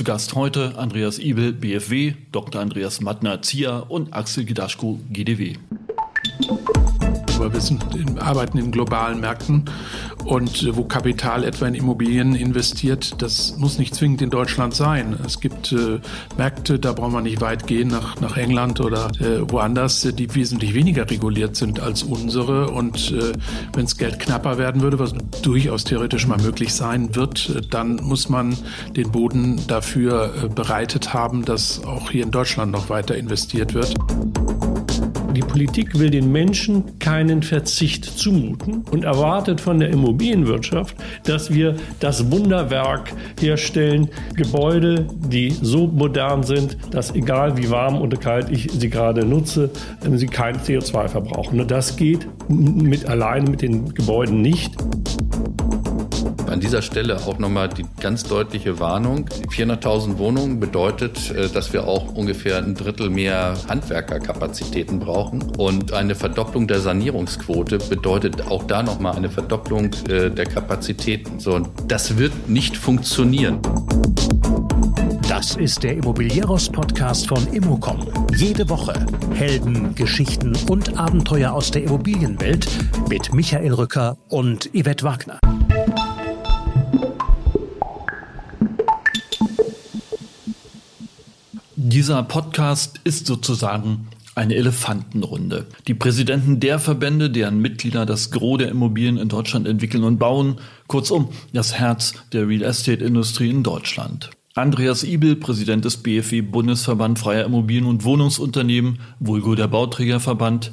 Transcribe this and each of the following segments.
Zu Gast heute Andreas Ibel, BFW, Dr. Andreas Mattner, ZIA und Axel Gidaschko, GDW aber wir sind in, arbeiten in globalen Märkten und äh, wo Kapital etwa in Immobilien investiert, das muss nicht zwingend in Deutschland sein. Es gibt äh, Märkte, da braucht man nicht weit gehen nach, nach England oder äh, woanders, die wesentlich weniger reguliert sind als unsere. Und äh, wenn das Geld knapper werden würde, was durchaus theoretisch mal möglich sein wird, äh, dann muss man den Boden dafür äh, bereitet haben, dass auch hier in Deutschland noch weiter investiert wird. Die Politik will den Menschen keinen Verzicht zumuten und erwartet von der Immobilienwirtschaft, dass wir das Wunderwerk herstellen, Gebäude, die so modern sind, dass egal wie warm oder kalt ich sie gerade nutze, sie kein CO2 verbrauchen. Und das geht mit alleine mit den Gebäuden nicht. An dieser Stelle auch nochmal die ganz deutliche Warnung. 400.000 Wohnungen bedeutet, äh, dass wir auch ungefähr ein Drittel mehr Handwerkerkapazitäten brauchen. Und eine Verdopplung der Sanierungsquote bedeutet auch da nochmal eine Verdopplung äh, der Kapazitäten. So, das wird nicht funktionieren. Das ist der Immobilieros-Podcast von Immocom. Jede Woche Helden, Geschichten und Abenteuer aus der Immobilienwelt mit Michael Rücker und Yvette Wagner. Dieser Podcast ist sozusagen eine Elefantenrunde. Die Präsidenten der Verbände, deren Mitglieder das Gros der Immobilien in Deutschland entwickeln und bauen, kurzum das Herz der Real Estate Industrie in Deutschland. Andreas Ibel, Präsident des BFW Bundesverband Freier Immobilien- und Wohnungsunternehmen, Vulgo der Bauträgerverband,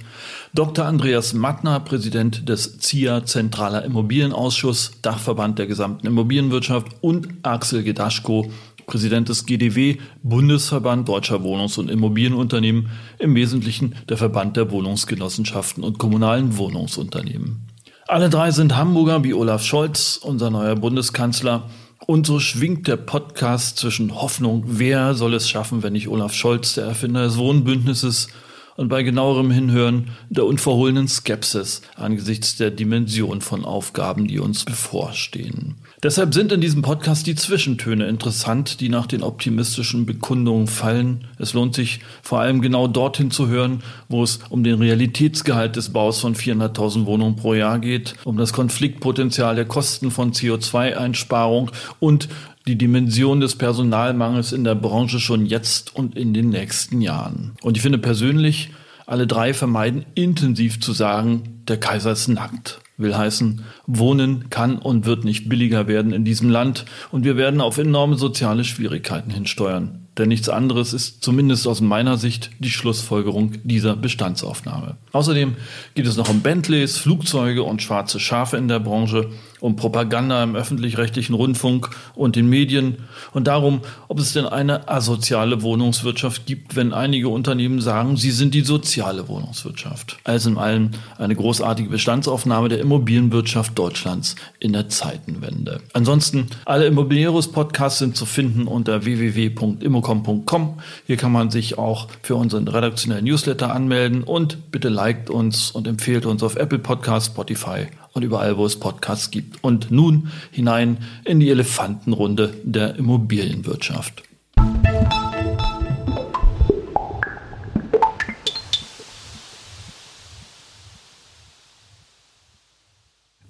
Dr. Andreas Mattner, Präsident des ZIA Zentraler Immobilienausschuss, Dachverband der gesamten Immobilienwirtschaft und Axel Gedaschko, Präsident des GDW, Bundesverband Deutscher Wohnungs- und Immobilienunternehmen, im Wesentlichen der Verband der Wohnungsgenossenschaften und kommunalen Wohnungsunternehmen. Alle drei sind Hamburger wie Olaf Scholz, unser neuer Bundeskanzler. Und so schwingt der Podcast zwischen Hoffnung, wer soll es schaffen, wenn nicht Olaf Scholz, der Erfinder des Wohnbündnisses, und bei genauerem Hinhören der unverhohlenen Skepsis angesichts der Dimension von Aufgaben, die uns bevorstehen. Deshalb sind in diesem Podcast die Zwischentöne interessant, die nach den optimistischen Bekundungen fallen. Es lohnt sich vor allem genau dorthin zu hören, wo es um den Realitätsgehalt des Baus von 400.000 Wohnungen pro Jahr geht, um das Konfliktpotenzial der Kosten von CO2-Einsparung und die Dimension des Personalmangels in der Branche schon jetzt und in den nächsten Jahren. Und ich finde persönlich, alle drei vermeiden intensiv zu sagen, der Kaiser ist nackt. Will heißen, Wohnen kann und wird nicht billiger werden in diesem Land und wir werden auf enorme soziale Schwierigkeiten hinsteuern. Denn nichts anderes ist zumindest aus meiner Sicht die Schlussfolgerung dieser Bestandsaufnahme. Außerdem geht es noch um Bentleys, Flugzeuge und schwarze Schafe in der Branche, um Propaganda im öffentlich-rechtlichen Rundfunk und den Medien und darum, ob es denn eine asoziale Wohnungswirtschaft gibt, wenn einige Unternehmen sagen, sie sind die soziale Wohnungswirtschaft. Alles in allem eine großartige Bestandsaufnahme der Immobilienwirtschaft Deutschlands in der Zeitenwende. Ansonsten, alle Immobilieros-Podcasts sind zu finden unter www.immocom.com. Hier kann man sich auch für unseren redaktionellen Newsletter anmelden und bitte liked uns und empfehlt uns auf Apple Podcasts, Spotify und überall, wo es Podcasts gibt. Und nun hinein in die Elefantenrunde der Immobilienwirtschaft.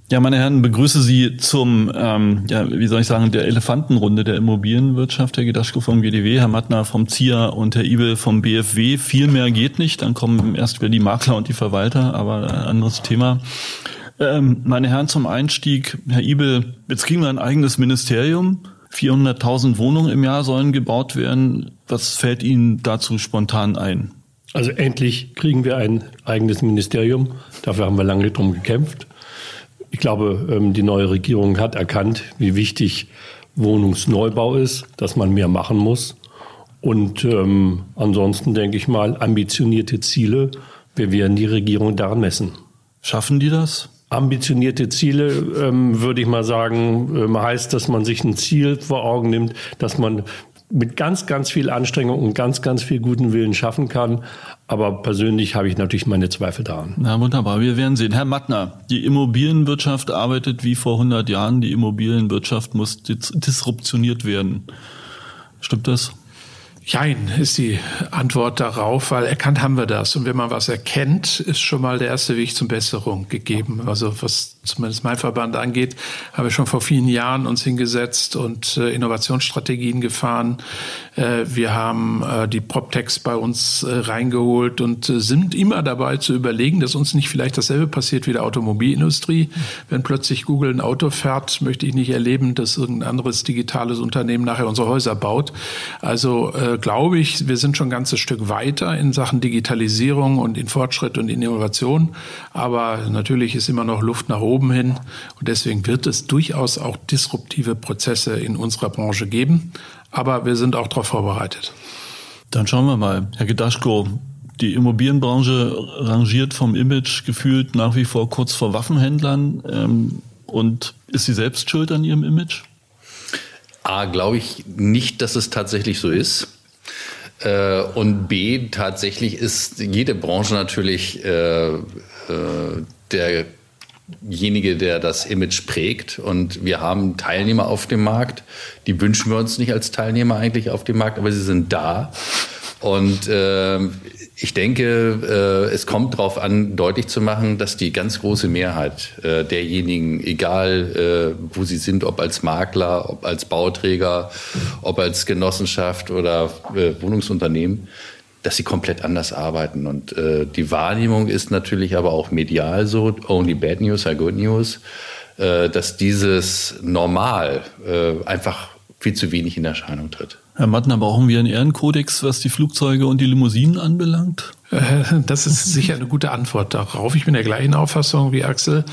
Ja, meine Herren, begrüße Sie zum, ähm, ja, wie soll ich sagen, der Elefantenrunde der Immobilienwirtschaft. Herr Gedaschko vom GDW, Herr Mattner vom ZIA und Herr Ibel vom BFW. Viel mehr geht nicht, dann kommen erst wieder die Makler und die Verwalter, aber ein anderes Thema. Ähm, meine Herren, zum Einstieg, Herr Ibel, jetzt kriegen wir ein eigenes Ministerium. 400.000 Wohnungen im Jahr sollen gebaut werden. Was fällt Ihnen dazu spontan ein? Also endlich kriegen wir ein eigenes Ministerium. Dafür haben wir lange drum gekämpft. Ich glaube, ähm, die neue Regierung hat erkannt, wie wichtig Wohnungsneubau ist, dass man mehr machen muss. Und ähm, ansonsten denke ich mal, ambitionierte Ziele. Wir werden die Regierung daran messen. Schaffen die das? Ambitionierte Ziele, ähm, würde ich mal sagen, ähm, heißt, dass man sich ein Ziel vor Augen nimmt, dass man mit ganz, ganz viel Anstrengung und ganz, ganz viel guten Willen schaffen kann. Aber persönlich habe ich natürlich meine Zweifel daran. Na wunderbar, wir werden sehen. Herr Mattner, die Immobilienwirtschaft arbeitet wie vor 100 Jahren. Die Immobilienwirtschaft muss dis disruptioniert werden. Stimmt das? Jein ist die Antwort darauf, weil erkannt haben wir das. Und wenn man was erkennt, ist schon mal der erste Weg zur Besserung gegeben. Also was zumindest mein Verband angeht, habe ich schon vor vielen Jahren uns hingesetzt und äh, Innovationsstrategien gefahren. Äh, wir haben äh, die PropTechs bei uns äh, reingeholt und äh, sind immer dabei zu überlegen, dass uns nicht vielleicht dasselbe passiert wie der Automobilindustrie. Wenn plötzlich Google ein Auto fährt, möchte ich nicht erleben, dass irgendein anderes digitales Unternehmen nachher unsere Häuser baut. Also äh, glaube ich, wir sind schon ein ganzes Stück weiter in Sachen Digitalisierung und in Fortschritt und in Innovation. Aber natürlich ist immer noch Luft nach oben oben hin. Und deswegen wird es durchaus auch disruptive Prozesse in unserer Branche geben. Aber wir sind auch darauf vorbereitet. Dann schauen wir mal. Herr Gedaschko, die Immobilienbranche rangiert vom Image gefühlt nach wie vor kurz vor Waffenhändlern. Ähm, und ist sie selbst schuld an ihrem Image? A, glaube ich nicht, dass es tatsächlich so ist. Äh, und B, tatsächlich ist jede Branche natürlich äh, äh, der derjenige, der das Image prägt. Und wir haben Teilnehmer auf dem Markt. Die wünschen wir uns nicht als Teilnehmer eigentlich auf dem Markt, aber sie sind da. Und äh, ich denke, äh, es kommt darauf an, deutlich zu machen, dass die ganz große Mehrheit äh, derjenigen, egal äh, wo sie sind, ob als Makler, ob als Bauträger, ob als Genossenschaft oder Wohnungsunternehmen, dass sie komplett anders arbeiten. Und die Wahrnehmung ist natürlich aber auch medial so, only bad news are good news, dass dieses Normal einfach viel zu wenig in Erscheinung tritt. Herr Mattner, brauchen wir einen Ehrenkodex, was die Flugzeuge und die Limousinen anbelangt? Äh, das ist sicher eine gute Antwort darauf. Ich bin der gleichen Auffassung wie Axel,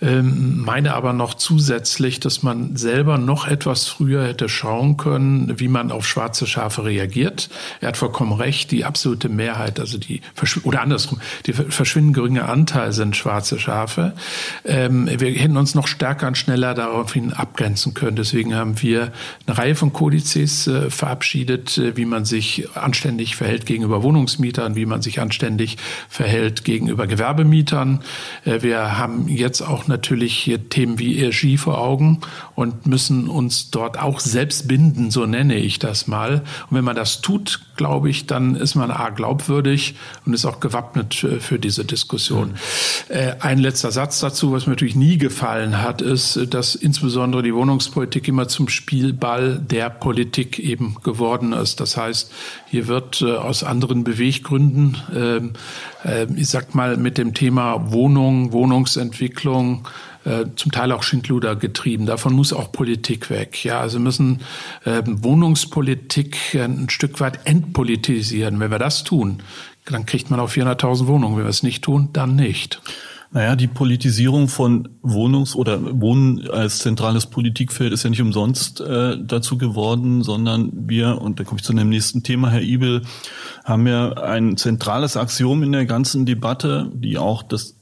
ähm, meine aber noch zusätzlich, dass man selber noch etwas früher hätte schauen können, wie man auf schwarze Schafe reagiert. Er hat vollkommen recht, die absolute Mehrheit, also die, oder andersrum, die verschwindend geringe Anteil sind schwarze Schafe. Ähm, wir hätten uns noch stärker und schneller daraufhin abgrenzen können. Deswegen haben wir eine Reihe von Kodizes äh, verabschiedet, äh, wie man sich anständig verhält gegenüber Wohnungsmietern, wie man sich anständig verhält gegenüber Gewerbemietern. Äh, wir haben jetzt auch natürlich Themen wie ESG vor Augen und müssen uns dort auch selbst binden, so nenne ich das mal. Und wenn man das tut, glaube ich, dann ist man A glaubwürdig und ist auch gewappnet für diese Diskussion. Mhm. Ein letzter Satz dazu, was mir natürlich nie gefallen hat, ist, dass insbesondere die Wohnungspolitik immer zum Spielball der Politik eben geworden ist. Das heißt, hier wird aus anderen Beweggründen ähm, äh, ich sag mal, mit dem Thema Wohnung, Wohnungsentwicklung, äh, zum Teil auch Schindluder getrieben. Davon muss auch Politik weg. Ja, also müssen äh, Wohnungspolitik ein Stück weit entpolitisieren. Wenn wir das tun, dann kriegt man auch 400.000 Wohnungen. Wenn wir es nicht tun, dann nicht. Naja, die Politisierung von Wohnungs- oder Wohnen als zentrales Politikfeld ist ja nicht umsonst äh, dazu geworden, sondern wir, und da komme ich zu dem nächsten Thema, Herr Ibel, haben ja ein zentrales Axiom in der ganzen Debatte, die auch das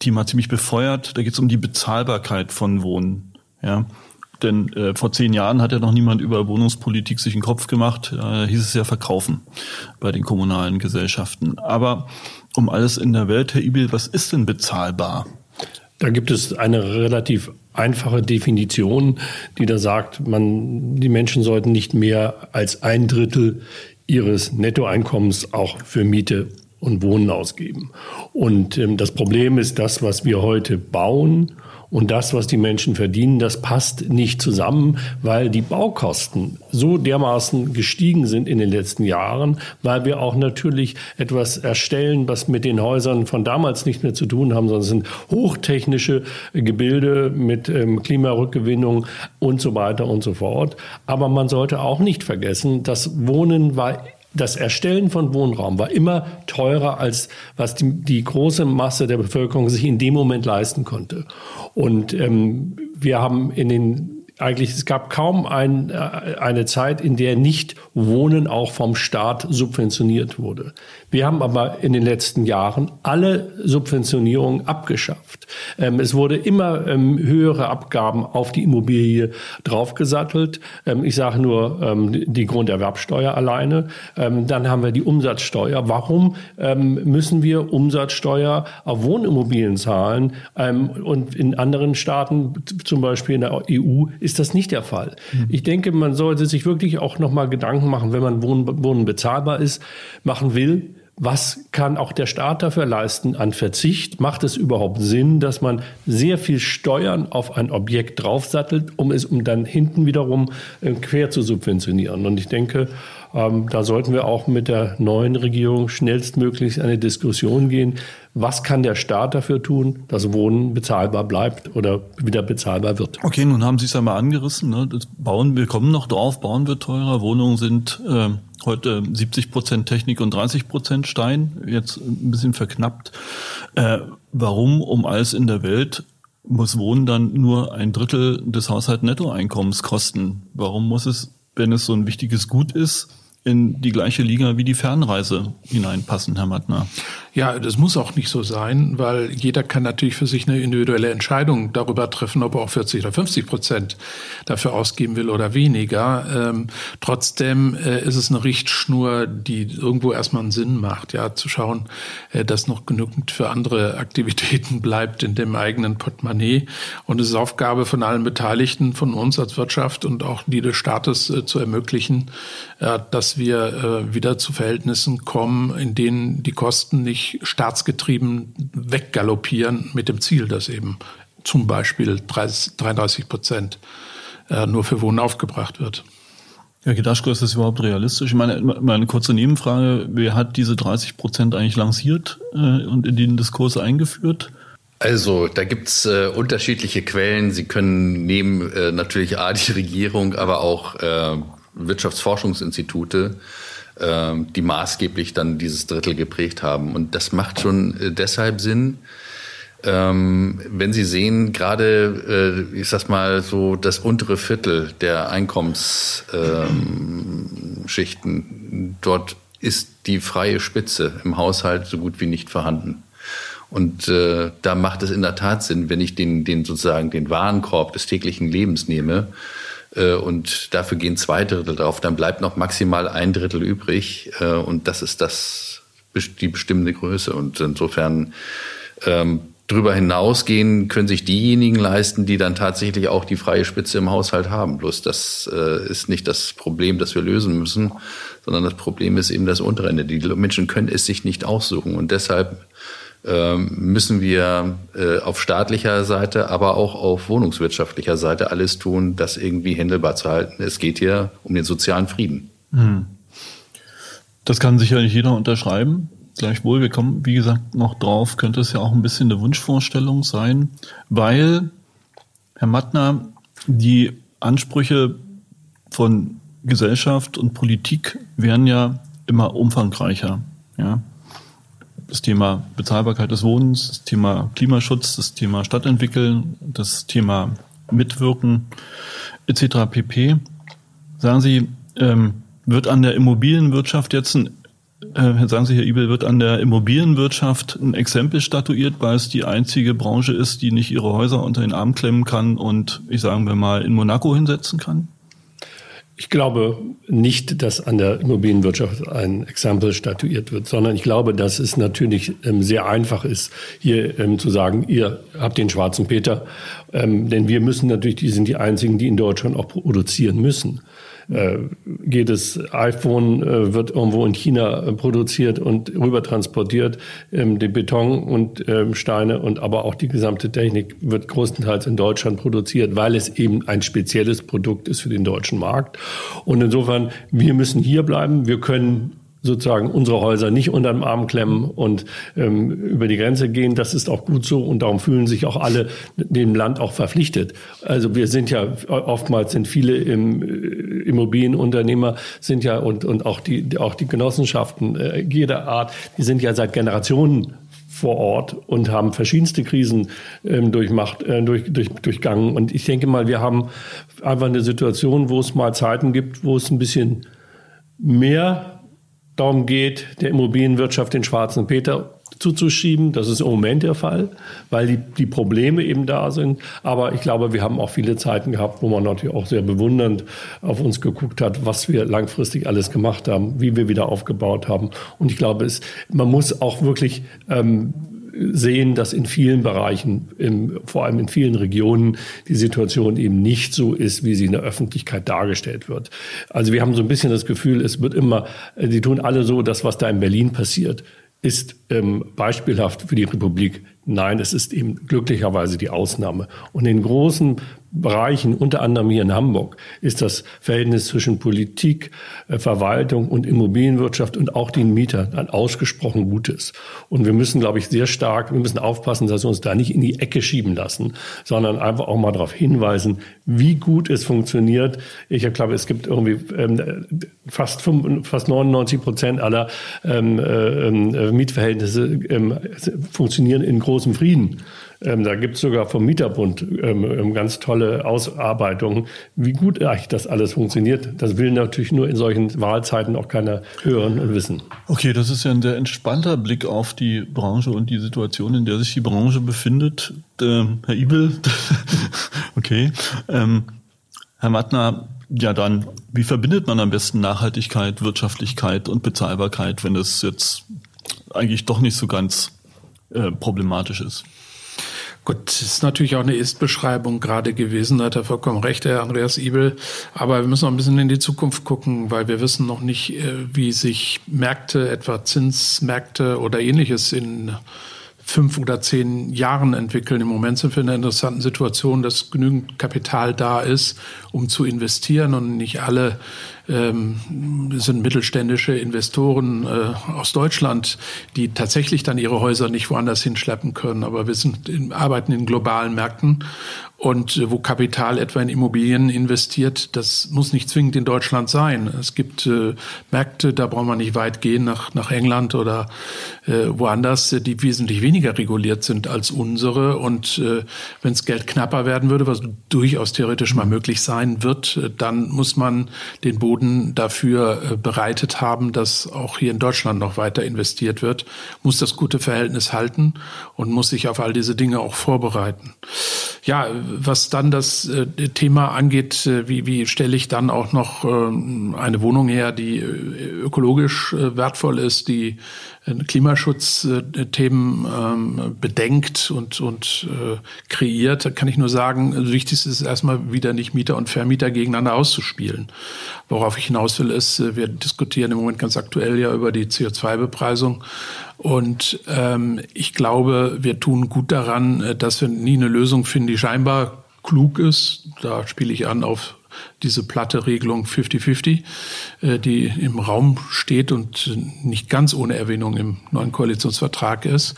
Thema ziemlich befeuert. Da geht es um die Bezahlbarkeit von Wohnen. Ja. Denn äh, vor zehn Jahren hat ja noch niemand über Wohnungspolitik sich einen Kopf gemacht. Äh, hieß es ja verkaufen bei den kommunalen Gesellschaften. Aber um alles in der Welt, Herr Ibel, was ist denn bezahlbar? Da gibt es eine relativ einfache Definition, die da sagt, man, die Menschen sollten nicht mehr als ein Drittel ihres Nettoeinkommens auch für Miete und Wohnen ausgeben. Und ähm, das Problem ist, das, was wir heute bauen und das, was die Menschen verdienen, das passt nicht zusammen, weil die Baukosten so dermaßen gestiegen sind in den letzten Jahren, weil wir auch natürlich etwas erstellen, was mit den Häusern von damals nicht mehr zu tun haben, sondern es sind hochtechnische Gebilde mit ähm, Klimarückgewinnung und so weiter und so fort. Aber man sollte auch nicht vergessen, das Wohnen war das Erstellen von Wohnraum war immer teurer, als was die, die große Masse der Bevölkerung sich in dem Moment leisten konnte. Und ähm, wir haben in den eigentlich, es gab kaum ein, äh, eine Zeit, in der nicht Wohnen auch vom Staat subventioniert wurde. Wir haben aber in den letzten Jahren alle Subventionierungen abgeschafft. Ähm, es wurde immer ähm, höhere Abgaben auf die Immobilie draufgesattelt. Ähm, ich sage nur die Grunderwerbsteuer alleine. Dann haben wir die Umsatzsteuer. Warum müssen wir Umsatzsteuer auf Wohnimmobilien zahlen? und in anderen Staaten, zum Beispiel in der EU, ist ist das nicht der Fall. Mhm. Ich denke, man sollte sich wirklich auch nochmal Gedanken machen, wenn man Wohnen, Wohnen bezahlbar ist, machen will, was kann auch der Staat dafür leisten an Verzicht? Macht es überhaupt Sinn, dass man sehr viel Steuern auf ein Objekt draufsattelt, um es um dann hinten wiederum äh, quer zu subventionieren? Und ich denke, ähm, da sollten wir auch mit der neuen Regierung schnellstmöglich eine Diskussion gehen. Was kann der Staat dafür tun, dass Wohnen bezahlbar bleibt oder wieder bezahlbar wird? Okay, nun haben Sie es ja mal angerissen. Ne? Das Bauen, wir kommen noch drauf, Bauen wird teurer, Wohnungen sind äh heute 70 Prozent Technik und 30 Prozent Stein, jetzt ein bisschen verknappt. Äh, warum um alles in der Welt muss Wohnen dann nur ein Drittel des Haushalt-Nettoeinkommens kosten? Warum muss es, wenn es so ein wichtiges Gut ist, in die gleiche Liga wie die Fernreise hineinpassen, Herr Mattner? Ja, das muss auch nicht so sein, weil jeder kann natürlich für sich eine individuelle Entscheidung darüber treffen, ob er auch 40 oder 50 Prozent dafür ausgeben will oder weniger. Ähm, trotzdem äh, ist es eine Richtschnur, die irgendwo erstmal einen Sinn macht, ja, zu schauen, äh, dass noch genügend für andere Aktivitäten bleibt in dem eigenen Portemonnaie. Und es ist Aufgabe von allen Beteiligten, von uns als Wirtschaft und auch die des Staates äh, zu ermöglichen, äh, dass wir äh, wieder zu Verhältnissen kommen, in denen die Kosten nicht nicht staatsgetrieben weggaloppieren mit dem Ziel, dass eben zum Beispiel 30, 33 Prozent äh, nur für Wohnen aufgebracht wird. Herr Gedaschko, ist das überhaupt realistisch? Ich meine, meine kurze Nebenfrage, wer hat diese 30 Prozent eigentlich lanciert äh, und in den Diskurs eingeführt? Also, da gibt's äh, unterschiedliche Quellen. Sie können nehmen äh, natürlich A, die Regierung, aber auch äh, Wirtschaftsforschungsinstitute die maßgeblich dann dieses Drittel geprägt haben. Und das macht schon äh, deshalb Sinn, ähm, wenn Sie sehen, gerade, äh, ich sag mal, so das untere Viertel der Einkommensschichten, ähm, dort ist die freie Spitze im Haushalt so gut wie nicht vorhanden. Und äh, da macht es in der Tat Sinn, wenn ich den, den sozusagen den Warenkorb des täglichen Lebens nehme, und dafür gehen zwei Drittel drauf, dann bleibt noch maximal ein Drittel übrig äh, und das ist das die bestimmende Größe und insofern ähm, Darüber hinausgehen können sich diejenigen leisten, die dann tatsächlich auch die freie Spitze im Haushalt haben. Bloß das äh, ist nicht das Problem, das wir lösen müssen, sondern das Problem ist eben das untere Ende. Die Menschen können es sich nicht aussuchen und deshalb müssen wir äh, auf staatlicher Seite, aber auch auf wohnungswirtschaftlicher Seite alles tun, das irgendwie händelbar zu halten. Es geht hier um den sozialen Frieden. Hm. Das kann sicherlich jeder unterschreiben. Gleichwohl, wir kommen, wie gesagt, noch drauf, könnte es ja auch ein bisschen eine Wunschvorstellung sein, weil, Herr Mattner, die Ansprüche von Gesellschaft und Politik werden ja immer umfangreicher. Ja? Das Thema Bezahlbarkeit des Wohnens, das Thema Klimaschutz, das Thema Stadtentwickeln, das Thema Mitwirken etc. pp. Sagen Sie, ähm, wird an der Immobilienwirtschaft jetzt ein äh, sagen Sie, Herr Ibel, wird an der Immobilienwirtschaft ein Exempel statuiert, weil es die einzige Branche ist, die nicht ihre Häuser unter den Arm klemmen kann und, ich sagen wir mal, in Monaco hinsetzen kann? Ich glaube nicht, dass an der Immobilienwirtschaft ein Exempel statuiert wird, sondern ich glaube, dass es natürlich ähm, sehr einfach ist, hier ähm, zu sagen, ihr habt den schwarzen Peter, ähm, denn wir müssen natürlich, die sind die einzigen, die in Deutschland auch produzieren müssen äh, jedes iPhone äh, wird irgendwo in China äh, produziert und rüber. Ähm, die Beton und ähm, Steine und aber auch die gesamte Technik wird größtenteils in Deutschland produziert, weil es eben ein spezielles Produkt ist für den deutschen Markt. Und insofern, wir müssen hier bleiben. Wir können sozusagen unsere Häuser nicht unter dem Arm klemmen und ähm, über die Grenze gehen. Das ist auch gut so und darum fühlen sich auch alle dem Land auch verpflichtet. Also wir sind ja oftmals sind viele im, äh, Immobilienunternehmer sind ja und und auch die auch die Genossenschaften äh, jeder Art, die sind ja seit Generationen vor Ort und haben verschiedenste Krisen ähm, durchmacht, äh, durch, durch, durchgangen. Und ich denke mal, wir haben einfach eine Situation, wo es mal Zeiten gibt, wo es ein bisschen mehr darum geht, der Immobilienwirtschaft den schwarzen Peter zuzuschieben. Das ist im Moment der Fall, weil die, die Probleme eben da sind. Aber ich glaube, wir haben auch viele Zeiten gehabt, wo man natürlich auch sehr bewundernd auf uns geguckt hat, was wir langfristig alles gemacht haben, wie wir wieder aufgebaut haben. Und ich glaube, es, man muss auch wirklich ähm, sehen, dass in vielen Bereichen, im, vor allem in vielen Regionen, die Situation eben nicht so ist, wie sie in der Öffentlichkeit dargestellt wird. Also wir haben so ein bisschen das Gefühl, es wird immer, die tun alle so, das, was da in Berlin passiert, ist ähm, beispielhaft für die Republik. Nein, es ist eben glücklicherweise die Ausnahme. Und in großen Bereichen, unter anderem hier in Hamburg, ist das Verhältnis zwischen Politik, äh, Verwaltung und Immobilienwirtschaft und auch den Mietern ein ausgesprochen gutes. Und wir müssen, glaube ich, sehr stark, wir müssen aufpassen, dass wir uns da nicht in die Ecke schieben lassen, sondern einfach auch mal darauf hinweisen, wie gut es funktioniert. Ich glaube, es gibt irgendwie ähm, fast, fast 99 Prozent aller ähm, äh, ähm, Mietverhältnisse ähm, funktionieren in großem Frieden. Ähm, da gibt es sogar vom Mieterbund ähm, ähm, ganz tolle Ausarbeitungen, wie gut eigentlich das alles funktioniert. Das will natürlich nur in solchen Wahlzeiten auch keiner hören und wissen. Okay, das ist ja ein sehr entspannter Blick auf die Branche und die Situation, in der sich die Branche befindet. Ähm, Herr Ibel, okay. Ähm, Herr Mattner, ja dann, wie verbindet man am besten Nachhaltigkeit, Wirtschaftlichkeit und Bezahlbarkeit, wenn es jetzt eigentlich doch nicht so ganz äh, problematisch ist? Gut, das ist natürlich auch eine Ist-Beschreibung gerade gewesen, da hat er vollkommen recht, Herr Andreas Ibel. Aber wir müssen auch ein bisschen in die Zukunft gucken, weil wir wissen noch nicht, äh, wie sich Märkte, etwa Zinsmärkte oder ähnliches in fünf oder zehn Jahren entwickeln. Im Moment sind wir in einer interessanten Situation, dass genügend Kapital da ist, um zu investieren und nicht alle ähm, sind mittelständische Investoren äh, aus Deutschland, die tatsächlich dann ihre Häuser nicht woanders hinschleppen können. Aber wir sind in, arbeiten in globalen Märkten und äh, wo Kapital etwa in Immobilien investiert, das muss nicht zwingend in Deutschland sein. Es gibt äh, Märkte, da braucht man nicht weit gehen nach, nach England oder äh, woanders, die wesentlich weniger reguliert sind als unsere. Und äh, wenn das Geld knapper werden würde, was durchaus theoretisch mal möglich sein wird, äh, dann muss man den Boden dafür äh, bereitet haben, dass auch hier in Deutschland noch weiter investiert wird, muss das gute Verhältnis halten und muss sich auf all diese Dinge auch vorbereiten. Ja, was dann das äh, Thema angeht, äh, wie, wie stelle ich dann auch noch äh, eine Wohnung her, die äh, ökologisch äh, wertvoll ist, die Klimaschutzthemen ähm, bedenkt und, und äh, kreiert, da kann ich nur sagen, also wichtig ist es erstmal wieder nicht Mieter und Vermieter gegeneinander auszuspielen. Worauf ich hinaus will, ist, wir diskutieren im Moment ganz aktuell ja über die CO2-Bepreisung. Und ähm, ich glaube, wir tun gut daran, dass wir nie eine Lösung finden, die scheinbar klug ist. Da spiele ich an auf diese platte Regelung 50-50, äh, die im Raum steht und nicht ganz ohne Erwähnung im neuen Koalitionsvertrag ist.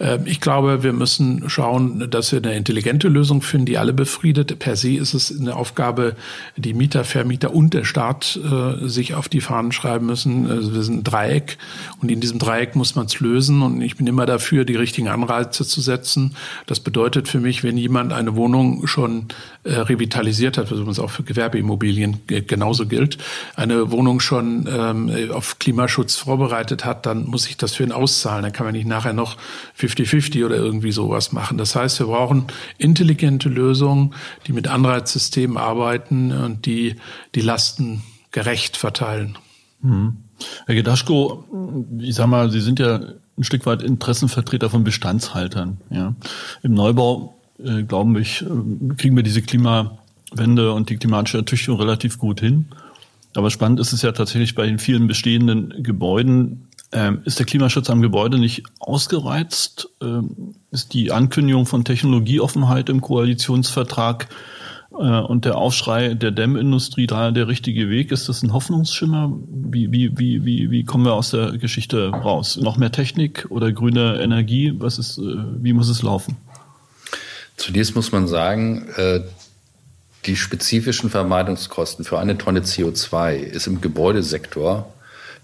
Ähm, ich glaube, wir müssen schauen, dass wir eine intelligente Lösung finden, die alle befriedet. Per se ist es eine Aufgabe, die Mieter, Vermieter und der Staat äh, sich auf die Fahnen schreiben müssen. Also wir sind ein Dreieck und in diesem Dreieck muss man es lösen und ich bin immer dafür, die richtigen Anreize zu setzen. Das bedeutet für mich, wenn jemand eine Wohnung schon äh, revitalisiert hat, was uns auch für Gewerbeimmobilien genauso gilt, eine Wohnung schon ähm, auf Klimaschutz vorbereitet hat, dann muss ich das für ihn auszahlen. Dann kann man nicht nachher noch 50-50 oder irgendwie sowas machen. Das heißt, wir brauchen intelligente Lösungen, die mit Anreizsystemen arbeiten und die die Lasten gerecht verteilen. Mhm. Herr Gedaschko, ich sag mal, Sie sind ja ein Stück weit Interessenvertreter von Bestandshaltern. Ja. Im Neubau äh, glaube ich, äh, kriegen wir diese Klimawende und die klimatische Ertüchtigung relativ gut hin. Aber spannend ist es ja tatsächlich bei den vielen bestehenden Gebäuden, ähm, ist der Klimaschutz am Gebäude nicht ausgereizt? Ähm, ist die Ankündigung von Technologieoffenheit im Koalitionsvertrag äh, und der Aufschrei der Dämmindustrie da der richtige Weg? Ist das ein Hoffnungsschimmer? Wie, wie, wie, wie, wie kommen wir aus der Geschichte raus? Noch mehr Technik oder grüne Energie? Was ist, äh, wie muss es laufen? Zunächst muss man sagen, äh, die spezifischen Vermeidungskosten für eine Tonne CO2 ist im Gebäudesektor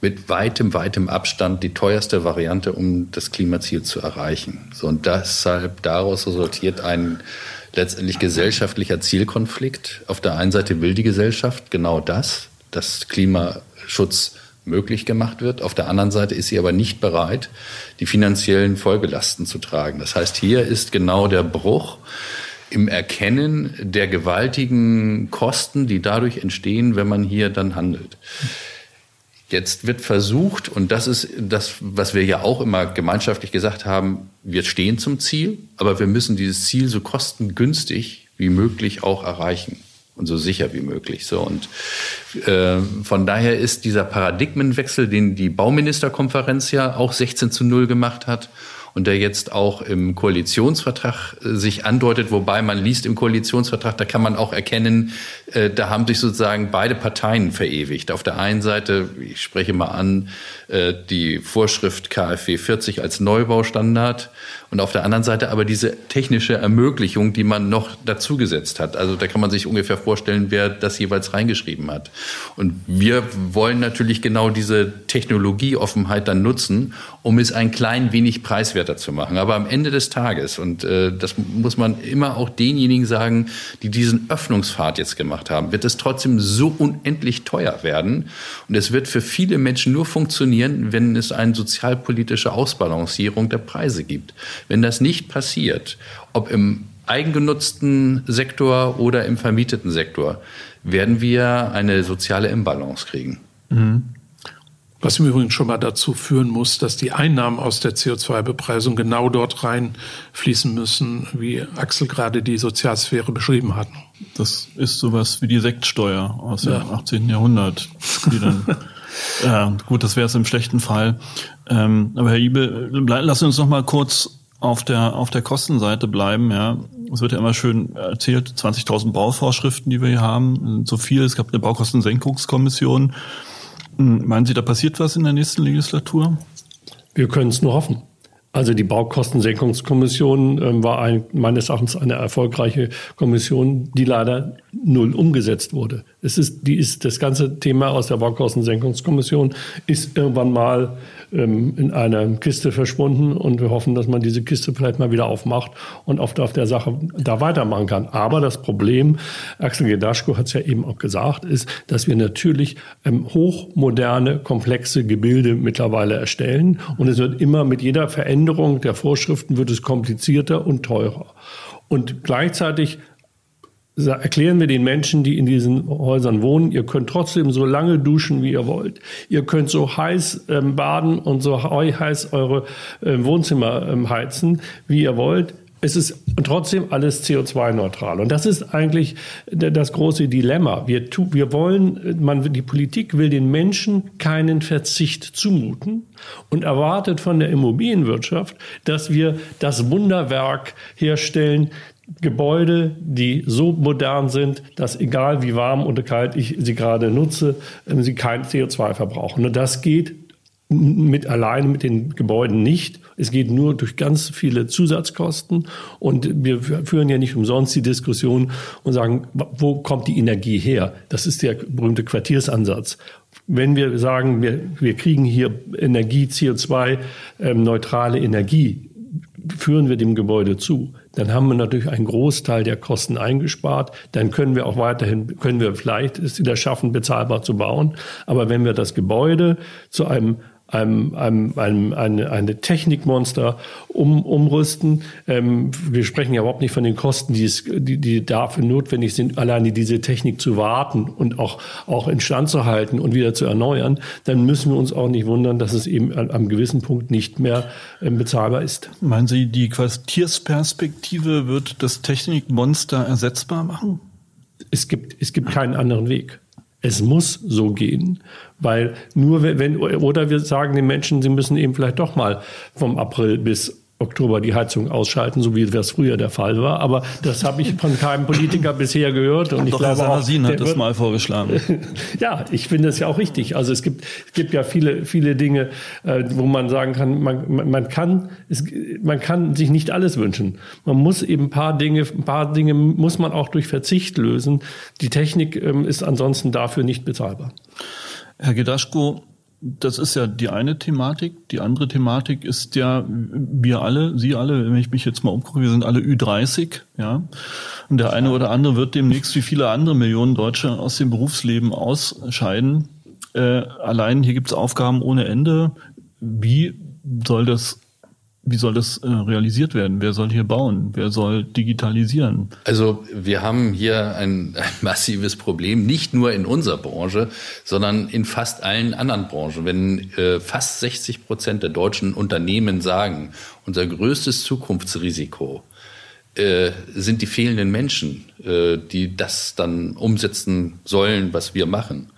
mit weitem, weitem Abstand die teuerste Variante, um das Klimaziel zu erreichen. So, und deshalb daraus resultiert ein letztendlich gesellschaftlicher Zielkonflikt. Auf der einen Seite will die Gesellschaft genau das, dass Klimaschutz möglich gemacht wird. Auf der anderen Seite ist sie aber nicht bereit, die finanziellen Folgelasten zu tragen. Das heißt, hier ist genau der Bruch im Erkennen der gewaltigen Kosten, die dadurch entstehen, wenn man hier dann handelt. Jetzt wird versucht, und das ist das, was wir ja auch immer gemeinschaftlich gesagt haben, wir stehen zum Ziel, aber wir müssen dieses Ziel so kostengünstig wie möglich auch erreichen und so sicher wie möglich. So und äh, von daher ist dieser Paradigmenwechsel, den die Bauministerkonferenz ja auch 16 zu 0 gemacht hat und der jetzt auch im Koalitionsvertrag äh, sich andeutet, wobei man liest im Koalitionsvertrag, da kann man auch erkennen, äh, da haben sich sozusagen beide Parteien verewigt. Auf der einen Seite, ich spreche mal an, äh, die Vorschrift KfW 40 als Neubaustandard und auf der anderen Seite aber diese technische Ermöglichung, die man noch dazugesetzt hat. Also da kann man sich ungefähr vorstellen, wer das jeweils reingeschrieben hat. Und wir wollen natürlich genau diese Technologieoffenheit dann nutzen, um es ein klein wenig preiswerter zu machen. Aber am Ende des Tages, und äh, das muss man immer auch denjenigen sagen, die diesen Öffnungspfad jetzt gemacht haben, wird es trotzdem so unendlich teuer werden. Und es wird für viele Menschen nur funktionieren, wenn es eine sozialpolitische Ausbalancierung der Preise gibt. Wenn das nicht passiert, ob im eigengenutzten Sektor oder im vermieteten Sektor, werden wir eine soziale Imbalance kriegen. Mhm. Was im Übrigen schon mal dazu führen muss, dass die Einnahmen aus der CO2-Bepreisung genau dort reinfließen müssen, wie Axel gerade die Sozialsphäre beschrieben hat. Das ist sowas wie die Sektsteuer aus dem 18. Jahrhundert, die dann Ja, gut, das wäre es im schlechten Fall. Ähm, aber Herr Ibe, lass uns noch mal kurz auf der, auf der Kostenseite bleiben, ja. Es wird ja immer schön erzählt, 20.000 Bauvorschriften, die wir hier haben, so viel. Es gab eine Baukostensenkungskommission. Hm, meinen Sie, da passiert was in der nächsten Legislatur? Wir können es nur hoffen. Also die Baukostensenkungskommission äh, war ein, meines Erachtens eine erfolgreiche Kommission, die leider null umgesetzt wurde. Es ist, die ist das ganze Thema aus der Baukostensenkungskommission ist irgendwann mal ähm, in einer Kiste verschwunden und wir hoffen, dass man diese Kiste vielleicht mal wieder aufmacht und auf, auf der Sache da weitermachen kann. Aber das Problem, Axel Gedaschko hat es ja eben auch gesagt, ist, dass wir natürlich ähm, hochmoderne, komplexe Gebilde mittlerweile erstellen und es wird immer mit jeder Veränderung der Vorschriften wird es komplizierter und teurer. Und gleichzeitig erklären wir den Menschen, die in diesen Häusern wohnen, ihr könnt trotzdem so lange duschen, wie ihr wollt. Ihr könnt so heiß ähm, baden und so heiß eure äh, Wohnzimmer ähm, heizen, wie ihr wollt. Es ist trotzdem alles CO2-neutral. Und das ist eigentlich das große Dilemma. Wir, tu, wir wollen, man, die Politik will den Menschen keinen Verzicht zumuten und erwartet von der Immobilienwirtschaft, dass wir das Wunderwerk herstellen, Gebäude, die so modern sind, dass egal wie warm oder kalt ich sie gerade nutze, ähm, sie kein CO2 verbrauchen. Und das geht mit alleine mit den Gebäuden nicht. Es geht nur durch ganz viele Zusatzkosten. Und wir führen ja nicht umsonst die Diskussion und sagen, wo kommt die Energie her? Das ist der berühmte Quartiersansatz. Wenn wir sagen, wir, wir kriegen hier Energie, CO2-neutrale ähm, Energie, führen wir dem Gebäude zu dann haben wir natürlich einen Großteil der Kosten eingespart. Dann können wir auch weiterhin, können wir vielleicht es wieder schaffen, bezahlbar zu bauen. Aber wenn wir das Gebäude zu einem einem, einem, einem eine, eine Technikmonster um, umrüsten. Ähm, wir sprechen ja überhaupt nicht von den Kosten, die, es, die, die dafür notwendig sind, alleine diese Technik zu warten und auch, auch instand zu halten und wieder zu erneuern. Dann müssen wir uns auch nicht wundern, dass es eben an einem gewissen Punkt nicht mehr ähm, bezahlbar ist. Meinen Sie, die Quartiersperspektive wird das Technikmonster ersetzbar machen? Es gibt, es gibt keinen anderen Weg. Es muss so gehen, weil nur wenn, oder wir sagen den Menschen, sie müssen eben vielleicht doch mal vom April bis Oktober die Heizung ausschalten, so wie das früher der Fall war. Aber das habe ich von keinem Politiker bisher gehört. Und ich glaube Herr Sarrazin hat das mal vorgeschlagen. ja, ich finde das ja auch richtig. Also es gibt, es gibt ja viele, viele Dinge, äh, wo man sagen kann, man, man kann, es, man kann sich nicht alles wünschen. Man muss eben ein paar Dinge, ein paar Dinge muss man auch durch Verzicht lösen. Die Technik ähm, ist ansonsten dafür nicht bezahlbar. Herr Gedaschko, das ist ja die eine Thematik. Die andere Thematik ist ja, wir alle, Sie alle, wenn ich mich jetzt mal umgucke, wir sind alle Ü30, ja. Und der eine oder andere wird demnächst wie viele andere Millionen Deutsche aus dem Berufsleben ausscheiden. Äh, allein hier gibt es Aufgaben ohne Ende. Wie soll das wie soll das äh, realisiert werden? Wer soll hier bauen? Wer soll digitalisieren? Also wir haben hier ein, ein, massives Problem, nicht nur in unserer Branche, sondern in fast allen anderen Branchen. Wenn äh, fast 60 Prozent der deutschen Unternehmen sagen, unser größtes Zukunftsrisiko äh, sind die fehlenden Menschen, äh, die das dann umsetzen sollen, was wir machen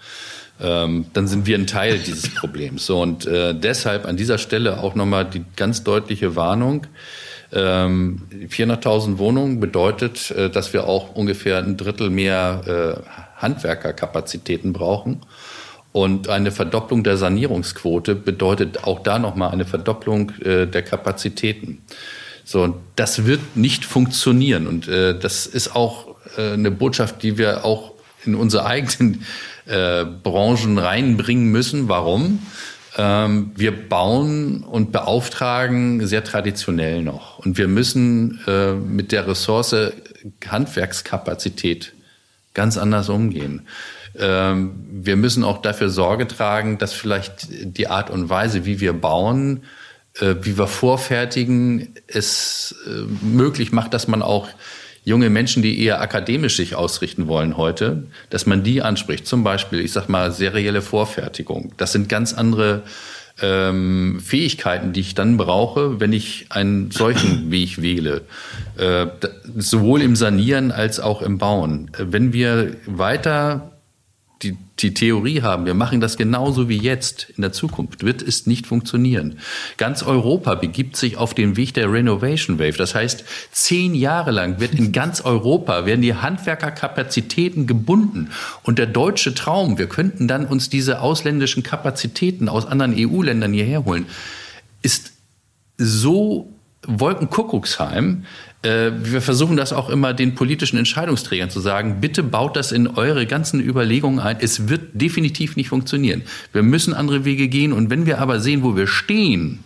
ähm, dann sind wir ein Teil dieses Problems. So, und äh, deshalb an dieser Stelle auch nochmal die ganz deutliche Warnung. Ähm, 400.000 Wohnungen bedeutet, äh, dass wir auch ungefähr ein Drittel mehr äh, Handwerkerkapazitäten brauchen. Und eine Verdopplung der Sanierungsquote bedeutet auch da nochmal eine Verdopplung äh, der Kapazitäten. So, das wird nicht funktionieren. Und äh, das ist auch äh, eine Botschaft, die wir auch in unsere eigenen äh, Branchen reinbringen müssen. Warum? Ähm, wir bauen und beauftragen sehr traditionell noch. Und wir müssen äh, mit der Ressource Handwerkskapazität ganz anders umgehen. Ähm, wir müssen auch dafür Sorge tragen, dass vielleicht die Art und Weise, wie wir bauen, äh, wie wir vorfertigen, es äh, möglich macht, dass man auch junge Menschen, die eher akademisch sich ausrichten wollen heute, dass man die anspricht. Zum Beispiel, ich sag mal, serielle Vorfertigung. Das sind ganz andere ähm, Fähigkeiten, die ich dann brauche, wenn ich einen solchen Weg wähle. Äh, sowohl im Sanieren als auch im Bauen. Wenn wir weiter die, die Theorie haben, wir machen das genauso wie jetzt in der Zukunft, wird es nicht funktionieren. Ganz Europa begibt sich auf den Weg der Renovation Wave. Das heißt, zehn Jahre lang wird in ganz Europa werden die Handwerkerkapazitäten gebunden. Und der deutsche Traum, wir könnten dann uns diese ausländischen Kapazitäten aus anderen EU-Ländern hierher holen, ist so Wolkenkuckucksheim, wir versuchen das auch immer den politischen Entscheidungsträgern zu sagen, bitte baut das in eure ganzen Überlegungen ein. Es wird definitiv nicht funktionieren. Wir müssen andere Wege gehen. Und wenn wir aber sehen, wo wir stehen,